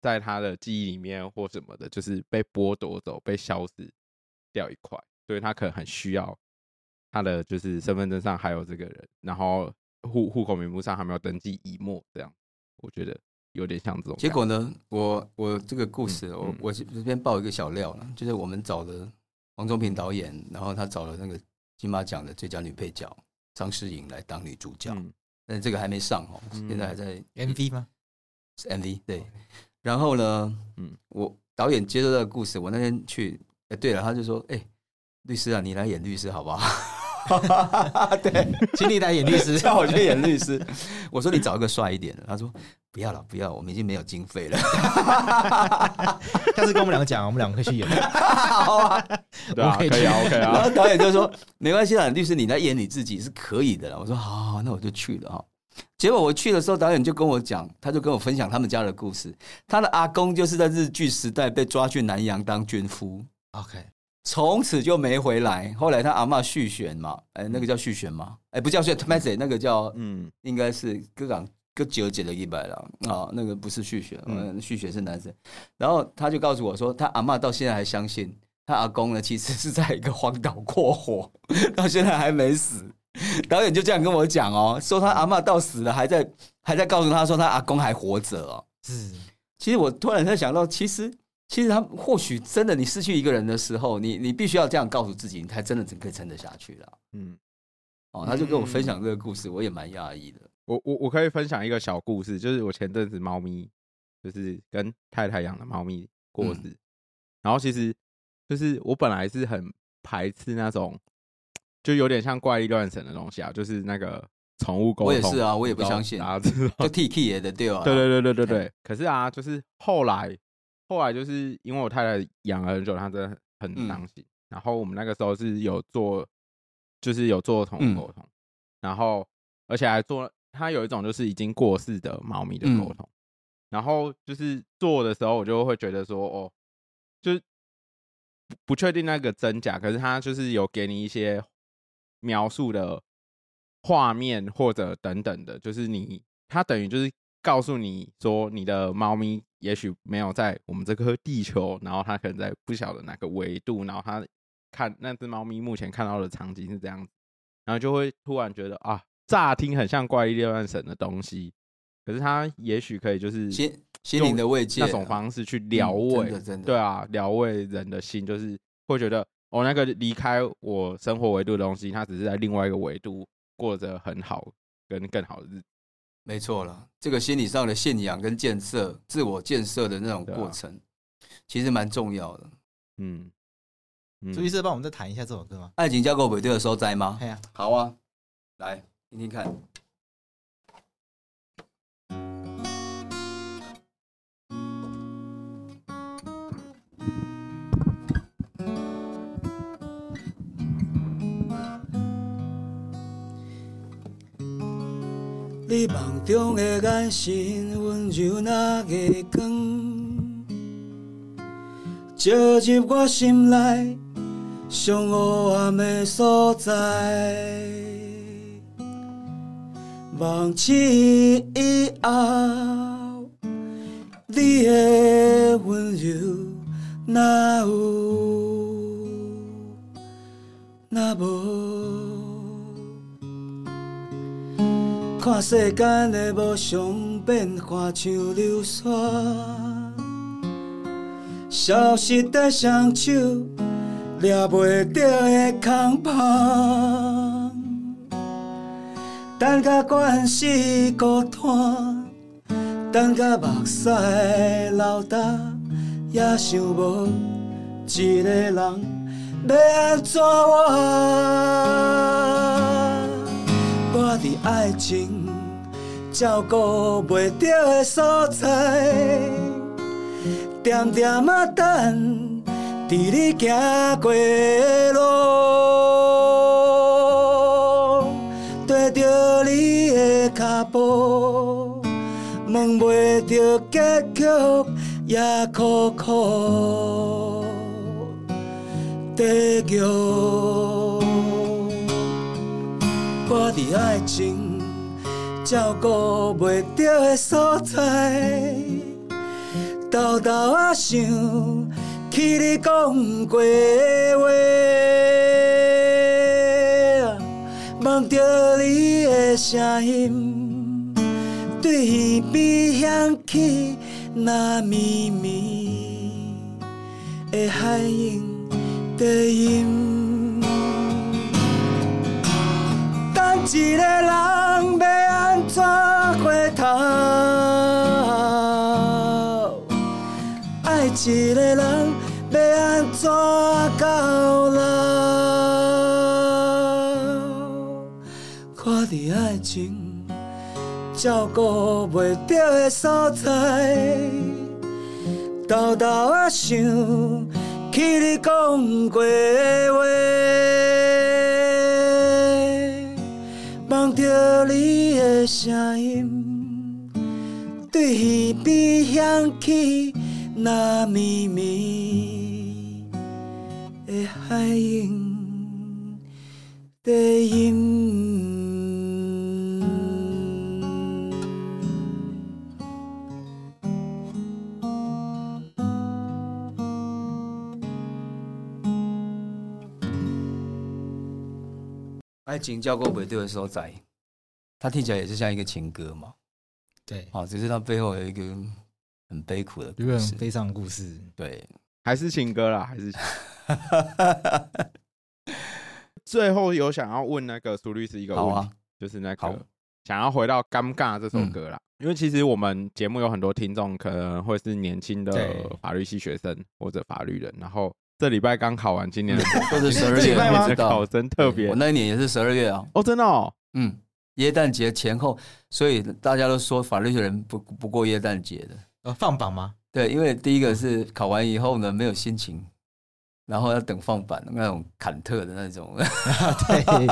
在她的记忆里面或什么的，就是被剥夺走、被消失掉一块，所以她可能很需要她的就是身份证上还有这个人，然后。户户口名簿上还没有登记已没，这样我觉得有点像这种。结果呢，我我这个故事，我我这边爆一个小料了，就是我们找了黄宗平导演，然后他找了那个金马奖的最佳女配角张诗颖来当女主角，但这个还没上哦，现在还在 MV 吗？是 MV 对。然后呢，嗯，我导演接受这个故事，我那天去，哎，对了，他就说，哎，律师啊，你来演律师好不好？对，请你来演律师，叫我去演律师。我说你找一个帅一点的，他说不要了，不要，我们已经没有经费了。下次跟我们两个讲，我们两个可以去演。好啊，对啊，可以啊，OK 啊。然后导演就说没关系啦，律师你来演你自己是可以的了。我说好，那我就去了哈。结果我去的时候，导演就跟我讲，他就跟我分享他们家的故事。他的阿公就是在日据时代被抓去南洋当军夫。OK。从此就没回来。后来他阿嬷续弦嘛，哎，那个叫续弦吗？哎，不叫续，麦子那个叫，嗯，应该是哥港哥九姐的一百了啊，那个不是续弦，嗯，续弦是男生。然后他就告诉我说，他阿嬷到现在还相信他阿公呢，其实是在一个荒岛过活，到现在还没死。导演就这样跟我讲哦，说他阿嬷到死了，还在还在告诉他说他阿公还活着哦。是，其实我突然在想到，其实。其实他或许真的，你失去一个人的时候，你你必须要这样告诉自己，你才真的可以撑得下去了。嗯，哦，他就跟我分享这个故事，我也蛮讶异的。我我我可以分享一个小故事，就是我前阵子猫咪就是跟太太养的猫咪过世，然后其实就是我本来是很排斥那种，就有点像怪力乱神的东西啊，就是那个宠物沟通。我也是啊，我也不相信啊，就 T K 也的对啊。对对对对对对。可是啊，就是后来后来就是因为我太太养了很久，她真的很很伤心。然后我们那个时候是有做，就是有做宠物沟通，然后而且还做，它有一种就是已经过世的猫咪的沟通。然后就是做的时候，我就会觉得说，哦，就是不确定那个真假，可是它就是有给你一些描述的画面或者等等的，就是你它等于就是告诉你说，你的猫咪也许没有在我们这颗地球，然后它可能在不晓得哪个维度，然后它看那只猫咪目前看到的场景是这样子，然后就会突然觉得啊，乍听很像怪力乱神的东西。可是他也许可以就是心心灵的慰藉，那种方式去疗慰，对啊，疗慰人的心，就是会觉得哦，那个离开我生活维度的东西，它只是在另外一个维度过着很好跟更好的日子。没错了，这个心理上的信仰跟建设、自我建设的那种过程，啊、其实蛮重要的。嗯，朱医师帮我们再谈一下这首歌吗？爱情交给尾对的所在吗？对啊，好啊，来听听看。你梦中的眼神温柔那月光，照入我心内上黑暗的所在。忘记以后，你的温柔哪有哪无？看世间的无常变化像流沙，消失在双手抓袂着的空旁，等甲关系孤单，等甲目屎流干，也想无一个人要安怎活。我的爱情照顾袂着的所在，点点啊等，伫你行过的路，结局也苦苦得救。我的爱情照顾袂着的所在，偷偷啊想起你讲过的话，梦着你的声音，对耳边响起那绵绵的海莺低音。一个人要安怎回头？爱一个人要安怎到老？看你爱情照顾袂着的所在，偷偷啊想起你讲过的话。梦着你的声音，对耳边响起那绵绵的海莺的音。爱情交过尾对的时候，在，他听起来也是像一个情歌嘛。对，啊，只是他背后有一个很悲苦的故事，一个很悲伤的故事。对，还是情歌啦，还是。最后有想要问那个苏律师一个问题，啊，就是那个想要回到《尴尬》这首歌啦，因为其实我们节目有很多听众可能会是年轻的法律系学生或者法律人，然后这礼拜刚考完今年的都是十二月的考生，特别。我那一年也是十二月啊，哦，真的哦，嗯，耶诞节前后，所以大家都说法律的人不不过耶诞节的，呃，放榜吗？对，因为第一个是考完以后呢没有心情，然后要等放榜那种忐忑的那种，对，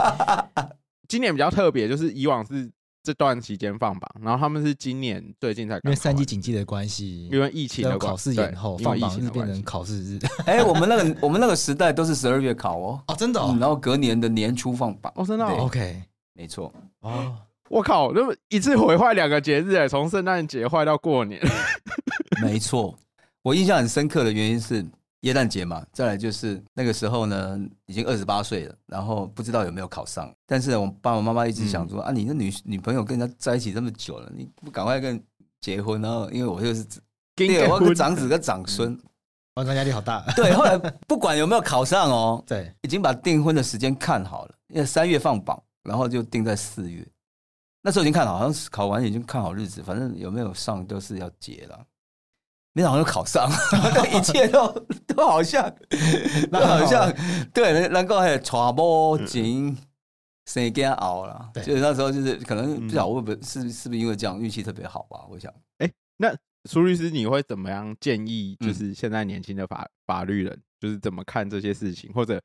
今年比较特别，就是以往是。这段期间放榜，然后他们是今年最近才因为三级警戒的关系，因为疫情的考试延后，放榜是变成考试日。哎，我们那个我们那个时代都是十二月考哦，哦，真的，哦，然后隔年的年初放榜，哦，真的，OK，没错，哦，我靠，那么一次毁坏两个节日，哎，从圣诞节坏到过年，没错，我印象很深刻的原因是。耶诞节嘛，再来就是那个时候呢，已经二十八岁了，然后不知道有没有考上。但是我爸爸妈妈一直想说、嗯、啊，你的女女朋友跟人家在一起这么久了，你不赶快跟结婚？然后因为我就是对，我个长子跟长孙，哇，那压力好大。对，后来不管有没有考上哦，对，已经把订婚的时间看好了，因为三月放榜，然后就定在四月。那时候已经看好，好像是考完已经看好日子，反正有没有上都是要结了。没想到考上，一切都 都好像，都好像对，能够还有传播金生煎熬了。就是那时候就是可能不晓得会不会是是不是因为这样运气特别好吧？我想，哎，那苏律师你会怎么样建议？就是现在年轻的法法律人，就是怎么看这些事情？或者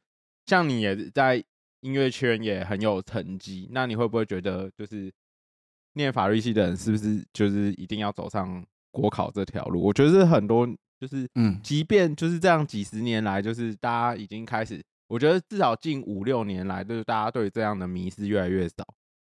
像你也在音乐圈也很有成绩，那你会不会觉得就是念法律系的人是不是就是一定要走上？国考这条路，我觉得是很多，就是嗯，即便就是这样几十年来，就是大家已经开始，我觉得至少近五六年来，就是大家对这样的迷思越来越少。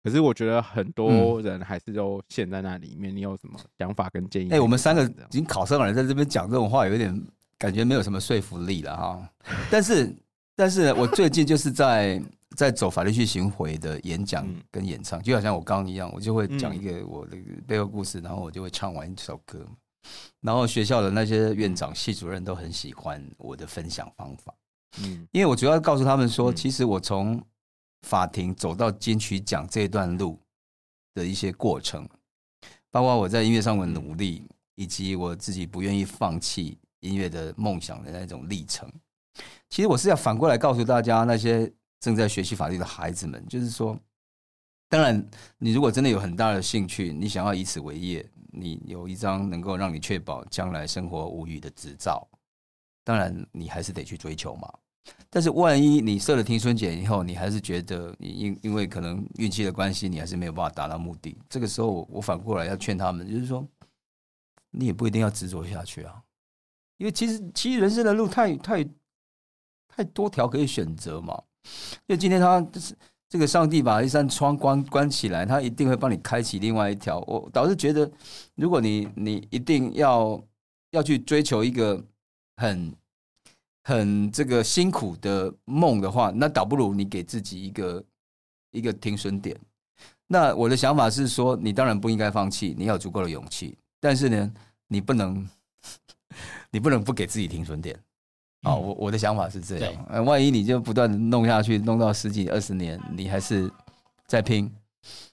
可是我觉得很多人还是都陷在那里面。你有什么想法跟建议？哎，我们三个已经考上的人在这边讲这种话，有点感觉没有什么说服力了哈。但是，但是我最近就是在。在走法律去巡回的演讲跟演唱，就好像我刚刚一样，我就会讲一个我的背后故事，然后我就会唱完一首歌，然后学校的那些院长、系主任都很喜欢我的分享方法。嗯，因为我主要告诉他们说，其实我从法庭走到金曲奖这段路的一些过程，包括我在音乐上的努力，以及我自己不愿意放弃音乐的梦想的那种历程。其实我是要反过来告诉大家那些。正在学习法律的孩子们，就是说，当然，你如果真的有很大的兴趣，你想要以此为业，你有一张能够让你确保将来生活无虞的执照，当然你还是得去追求嘛。但是万一你设了停损检以后，你还是觉得你因因为可能运气的关系，你还是没有办法达到目的，这个时候我反过来要劝他们，就是说，你也不一定要执着下去啊，因为其实其实人生的路太太太多条可以选择嘛。因为今天他就是这个上帝把一扇窗关关起来，他一定会帮你开启另外一条。我倒是觉得，如果你你一定要要去追求一个很很这个辛苦的梦的话，那倒不如你给自己一个一个停损点。那我的想法是说，你当然不应该放弃，你要有足够的勇气，但是呢，你不能 你不能不给自己停损点。哦，我我的想法是这样，呃，万一你就不断的弄下去，弄到十几二十年，你还是在拼，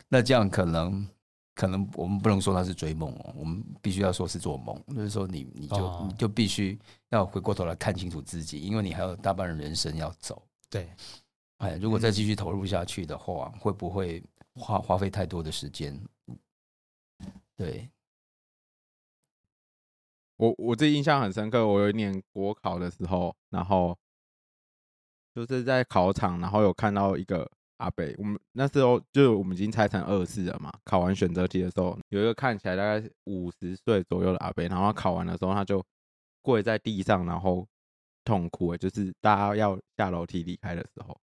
那这样可能可能我们不能说他是追梦哦，我们必须要说是做梦，就是说你你就你就必须要回过头来看清楚自己，因为你还有大半的人生要走。对，哎，如果再继续投入下去的话，会不会花花费太多的时间？对。我我自己印象很深刻，我有一年国考的时候，然后就是在考场，然后有看到一个阿伯，我们那时候就我们已经拆成二次了嘛。考完选择题的时候，有一个看起来大概五十岁左右的阿伯，然后考完的时候，他就跪在地上，然后痛哭，就是大家要下楼梯离开的时候，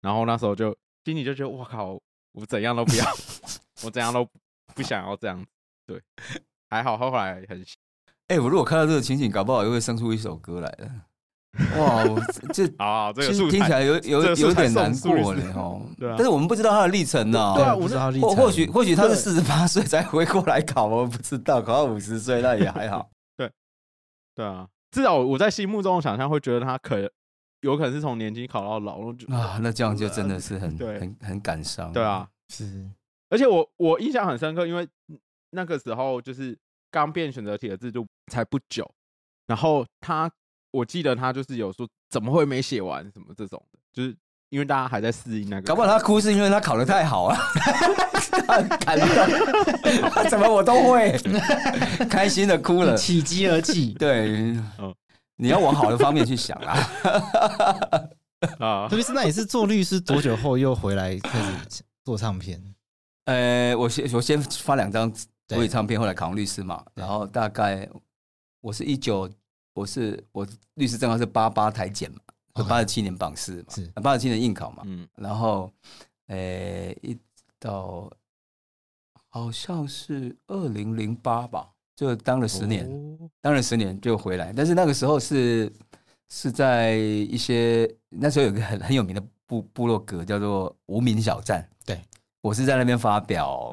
然后那时候就心里就觉得，我靠，我怎样都不要，我怎样都不想要这样，对，还好后来很。哎、欸，我如果看到这个情景，搞不好又会生出一首歌来了。哇，我这 啊，这个听起来有有有点难过了哈。对啊，但是我们不知道他的历程呢。对啊，我不知道历程。或许或许他是四十八岁才回过来考，我不知道。考到五十岁那也还好。对，对啊，至少我在心目中的想象会觉得他可有可能是从年轻考到老。啊，那这样就真的是很很很感伤。对啊，是。而且我我印象很深刻，因为那个时候就是刚变选择题的制度才不久，然后他我记得他就是有说怎么会没写完什么这种的，就是因为大家还在适应那个。搞不好他哭是因为他考的太好啊，他感动，怎么我都会开心的哭了，喜极而泣。对，你要往好的方面去想啊。啊，律师，那你是做律师多久后又回来开始做唱片？呃，我先我先发两张独立唱片，后来考上律师嘛。然后大概我是一九，我是我律师证号是八八台检嘛，八十七年榜四嘛，是八十七年应考嘛。嗯，然后呃，一到好像是二零零八吧，就当了十年，当了十年就回来。但是那个时候是。是在一些那时候有个很很有名的部部落格叫做无名小站，对，我是在那边发表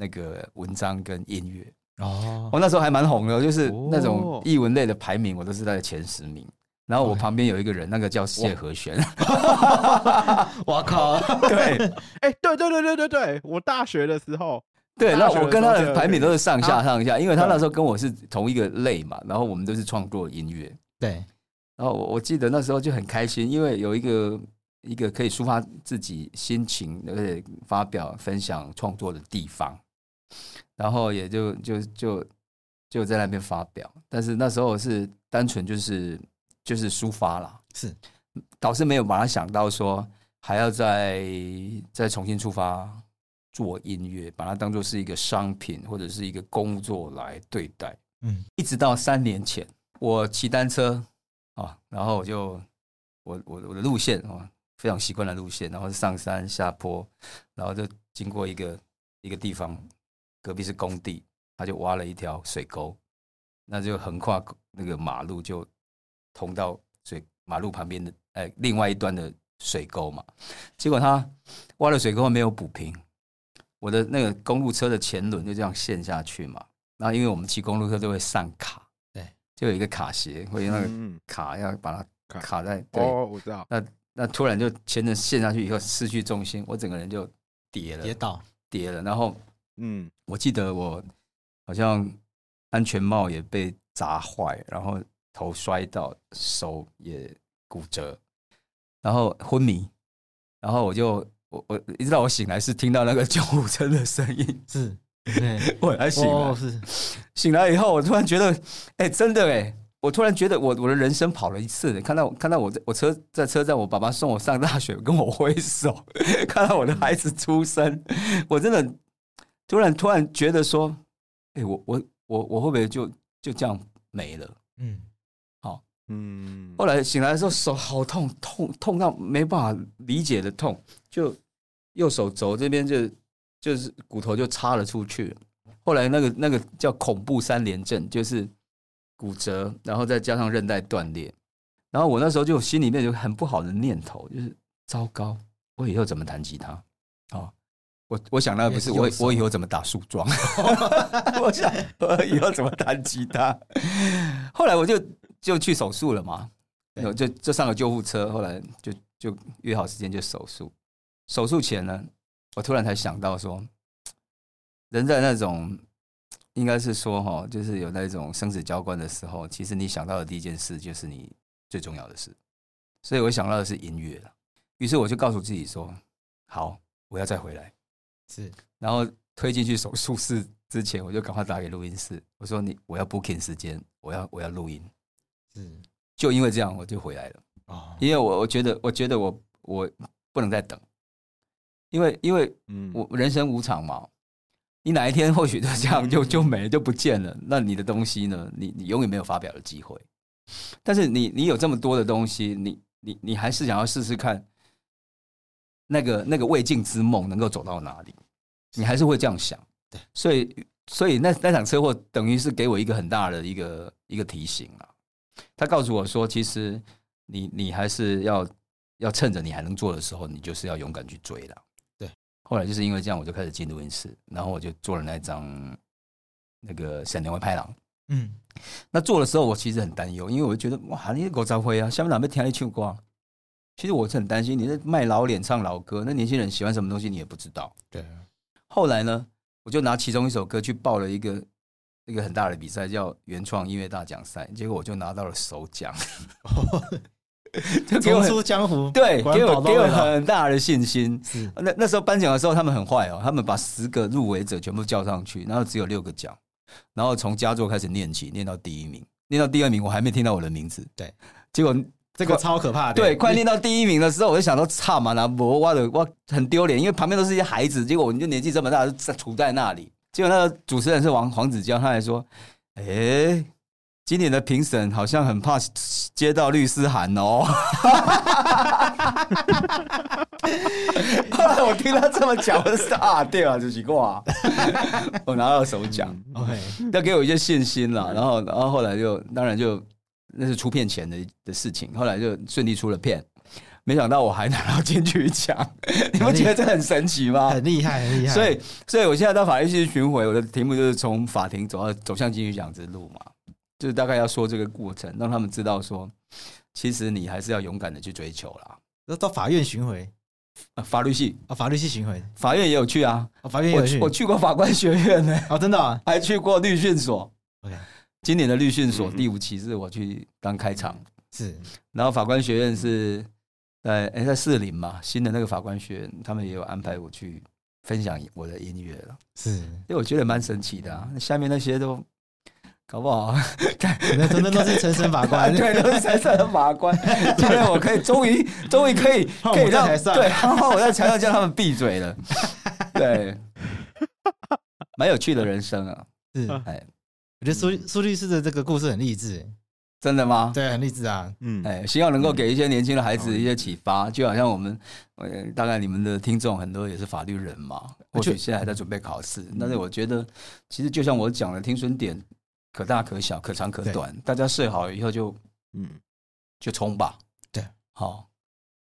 那个文章跟音乐哦，我那时候还蛮红的，就是那种艺文类的排名我都是在前十名，然后我旁边有一个人，那个叫谢和弦，我靠，对，哎，对对对对对对，我大学的时候，对，那我跟他的排名都是上下上下，因为他那时候跟我是同一个类嘛，然后我们都是创作音乐，对。然后我我记得那时候就很开心，因为有一个一个可以抒发自己心情，而且发表分享创作的地方，然后也就就就就在那边发表。但是那时候是单纯就是就是抒发啦，是倒是没有把它想到说还要再再重新出发做音乐，把它当做是一个商品或者是一个工作来对待。嗯，一直到三年前，我骑单车。啊，然后我就我我我的路线啊，非常习惯的路线，然后是上山下坡，然后就经过一个一个地方，隔壁是工地，他就挖了一条水沟，那就横跨那个马路，就通到水马路旁边的哎另外一端的水沟嘛。结果他挖了水沟没有补平，我的那个公路车的前轮就这样陷下去嘛。然后因为我们骑公路车都会上卡。对就有一个卡鞋，会用那个卡要把它卡在。对，我知道。那那突然就前轮陷下去以后失去重心，我整个人就跌了，跌倒，跌了。然后，嗯，我记得我好像安全帽也被砸坏，然后头摔到，手也骨折，然后昏迷。然后我就我我一直到我醒来是听到那个救护车的声音，是。我还醒是，醒来以后，我突然觉得，哎，真的哎，我突然觉得我我的人生跑了一次，看到看到我在我车在车站，我爸爸送我上大学，跟我挥手，看到我的孩子出生，我真的突然突然觉得说，哎，我我我我会不会就就这样没了？嗯，好，嗯，后来醒来的时候手好痛，痛痛到没办法理解的痛，就右手肘这边就。就是骨头就插了出去，后来那个那个叫恐怖三联症，就是骨折，然后再加上韧带断裂，然后我那时候就心里面有很不好的念头，就是糟糕，我以后怎么弹吉他？哦，我我想那不是我我以后怎么打树桩？我想我以后怎么弹吉他？后来我就就去手术了嘛，就就上了救护车，后来就就约好时间就手术，手术前呢。我突然才想到说，人在那种应该是说哈，就是有那种生死交关的时候，其实你想到的第一件事就是你最重要的事，所以我想到的是音乐了。于是我就告诉自己说：“好，我要再回来。”是，然后推进去手术室之前，我就赶快打给录音室，我说：“你，我要 booking 时间，我要我要录音。”是，就因为这样，我就回来了啊，因为我我觉得，我觉得我我不能再等。因为，因为嗯，我人生无常嘛，你哪一天或许就这样 就就没就不见了，那你的东西呢？你你永远没有发表的机会。但是你你有这么多的东西，你你你还是想要试试看，那个那个未竟之梦能够走到哪里？你还是会这样想。对，所以所以那那场车祸等于是给我一个很大的一个一个提醒啊。他告诉我说，其实你你还是要要趁着你还能做的时候，你就是要勇敢去追了。后来就是因为这样，我就开始进录音室，然后我就做了那张那个《闪电会拍狼》。嗯，那做的时候我其实很担忧，因为我就觉得哇，你狗杂灰啊，下面哪边听一唱歌？其实我是很担心，你那卖老脸唱老歌，那年轻人喜欢什么东西你也不知道。对。后来呢，我就拿其中一首歌去报了一个一个很大的比赛，叫原创音乐大奖赛，结果我就拿到了首奖，就给我重出江湖，对，给我给我很很大的信心。是那那时候颁奖的时候，他们很坏哦，他们把十个入围者全部叫上去，然后只有六个奖，然后从佳作开始念起，念到第一名，念到第二名，我还没听到我的名字。对，结果这个超可怕的。对，快念到第一名的时候，我就想到，差嘛，那我我的我很丢脸，因为旁边都是一些孩子，结果我就年纪这么大，就处在那里。结果那个主持人是王黄子佼，他还说，哎。今年的评审好像很怕接到律师函哦。后 来我听他这么讲，我就啊，对啊，就是挂，我拿到手奖，OK，要给我一些信心了。然后，然后后来就当然就那是出片前的的事情，后来就顺利出了片。没想到我还拿到金曲奖，你们觉得这很神奇吗？很厉害，很厉害。所以，所以我现在到法律系巡回，我的题目就是从法庭走到走向金曲奖之路嘛。就是大概要说这个过程，让他们知道说，其实你还是要勇敢的去追求啦。那到法院巡回，啊，法律系啊，法律系巡回，法院也有去啊，法院也有去，我去过法官学院呢，哦，真的啊，还去过律训所。OK，今年的律训所第五期是我去当开场，是，然后法官学院是在哎在士林嘛，新的那个法官学院，他们也有安排我去分享我的音乐了，是，因为我觉得蛮神奇的啊，下面那些都。搞不好，那真的都是陈审法官，对，都是陈审法官。今天我可以终于，终于可以可以让对，然后我在台上叫他们闭嘴了。对，蛮有趣的人生啊。是，哎，我觉得苏苏律师的这个故事很励志，真的吗？对，很励志啊。嗯，哎，希望能够给一些年轻的孩子一些启发。就好像我们，呃，大概你们的听众很多也是法律人嘛，或许现在还在准备考试。但是我觉得，其实就像我讲的，听损点。可大可小，可长可短，大家睡好以后就，嗯，就冲吧。对，好，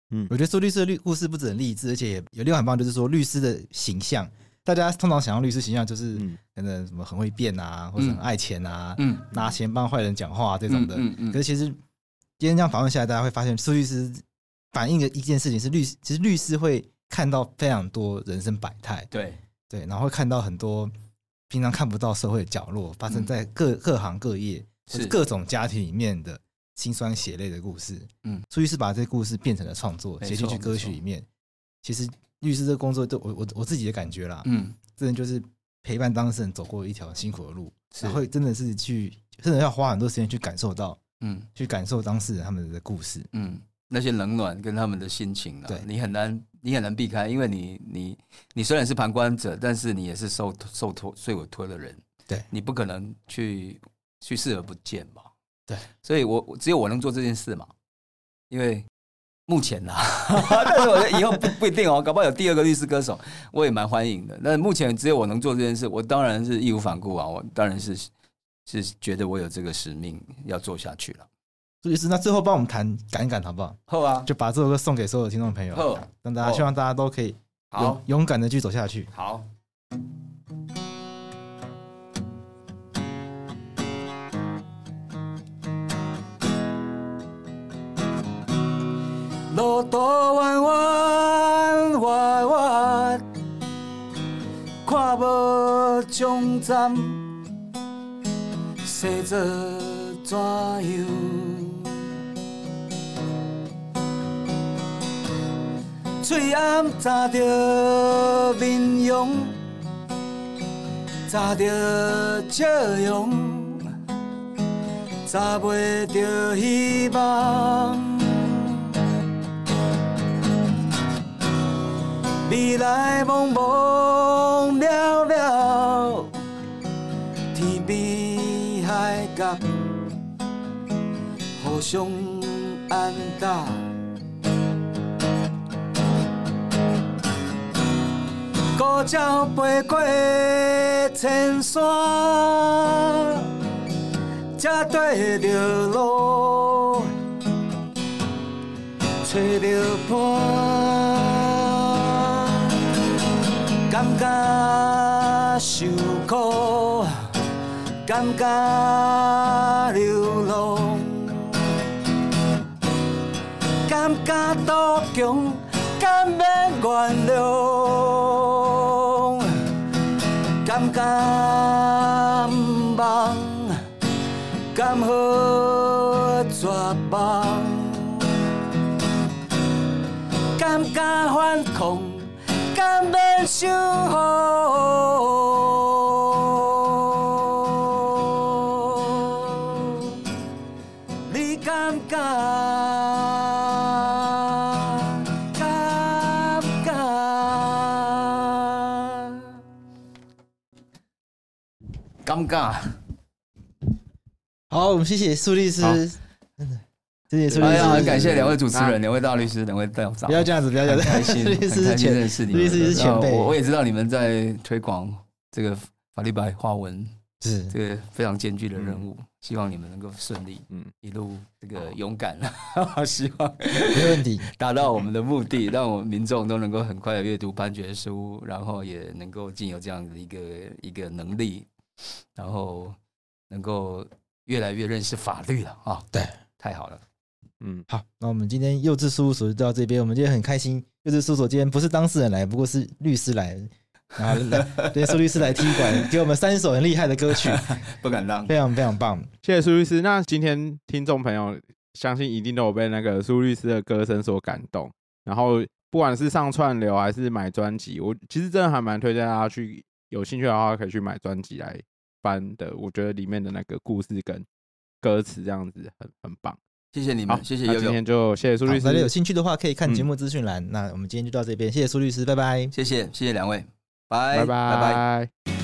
嗯，我觉得苏律师的律故事不止很励志，而且也有另外很棒，就是说律师的形象，大家通常想象律师形象就是可能什么很会变啊，或者很爱钱啊，嗯，拿钱帮坏人讲话这种的。嗯嗯。可是其实今天这样访问下来，大家会发现苏律师反映的一件事情是律师，其实律师会看到非常多人生百态。对对，然后会看到很多。平常看不到社会的角落，发生在各各行各业，是各种家庭里面的辛酸血泪的故事。嗯，苏律师把这些故事变成了创作，写进去歌曲里面。其实律师这个工作，都我我我自己的感觉啦，嗯，真的就是陪伴当事人走过一条辛苦的路，然后真的是去，真的要花很多时间去感受到，嗯，去感受当事人他们的故事，嗯。那些冷暖跟他们的心情啊，对。你很难，你很难避开，因为你你你虽然是旁观者，但是你也是受受托受委托的人，对。你不可能去去视而不见嘛，对，所以我只有我能做这件事嘛，因为目前呐，但是我觉得以后不不一定哦，搞不好有第二个律师歌手，我也蛮欢迎的。那目前只有我能做这件事，我当然是义无反顾啊，我当然是是觉得我有这个使命要做下去了。律师，那最后帮我们谈感感好不好？好啊，就把这首歌送给所有听众朋友，好，让大家希望大家都可以好勇敢的去走下去。好。路途弯弯弯弯，看无终站，写作怎样？嘴暗查着面容，查着笑容，查袂着希望。未来茫茫渺渺，天边海角，互相安踏。孤鸟飞过千山，才对着路，找着伴，受苦，感觉流浪，感觉多强，甘愿原谅，感觉毋忘，甘好绝望，感觉反抗，甘愿受苦。尴尬。好，我们谢谢苏律师，真的谢谢苏律师。哎呀，感谢两位主持人，两位大律师，两位队长。不要这样子，不要这样子。开心，律师是前认识你们，律师是前辈。我我也知道你们在推广这个法律白话文，是这个非常艰巨的任务。希望你们能够顺利，嗯，一路这个勇敢，希望没问题，达到我们的目的，让我们民众都能够很快的阅读判决书，然后也能够尽有这样的一个一个能力，然后能够。越来越认识法律了啊！对，太好了。嗯，好，那我们今天幼稚事务所就到这边。我们今天很开心，幼稚事务所今天不是当事人来，不过是律师来，然后来对苏律师来踢馆，给我们三首很厉害的歌曲，不敢当，非常非常棒。谢谢苏律师。那今天听众朋友相信一定都有被那个苏律师的歌声所感动。然后不管是上串流还是买专辑，我其实真的还蛮推荐大家去，有兴趣的话可以去买专辑来。翻的，我觉得里面的那个故事跟歌词这样子很很棒，谢谢你们，谢谢悠悠。今天就谢谢苏律师。大家有兴趣的话可以看节目资讯栏。那我们今天就到这边，谢谢苏律师，拜拜。谢谢谢谢两位，拜拜拜拜。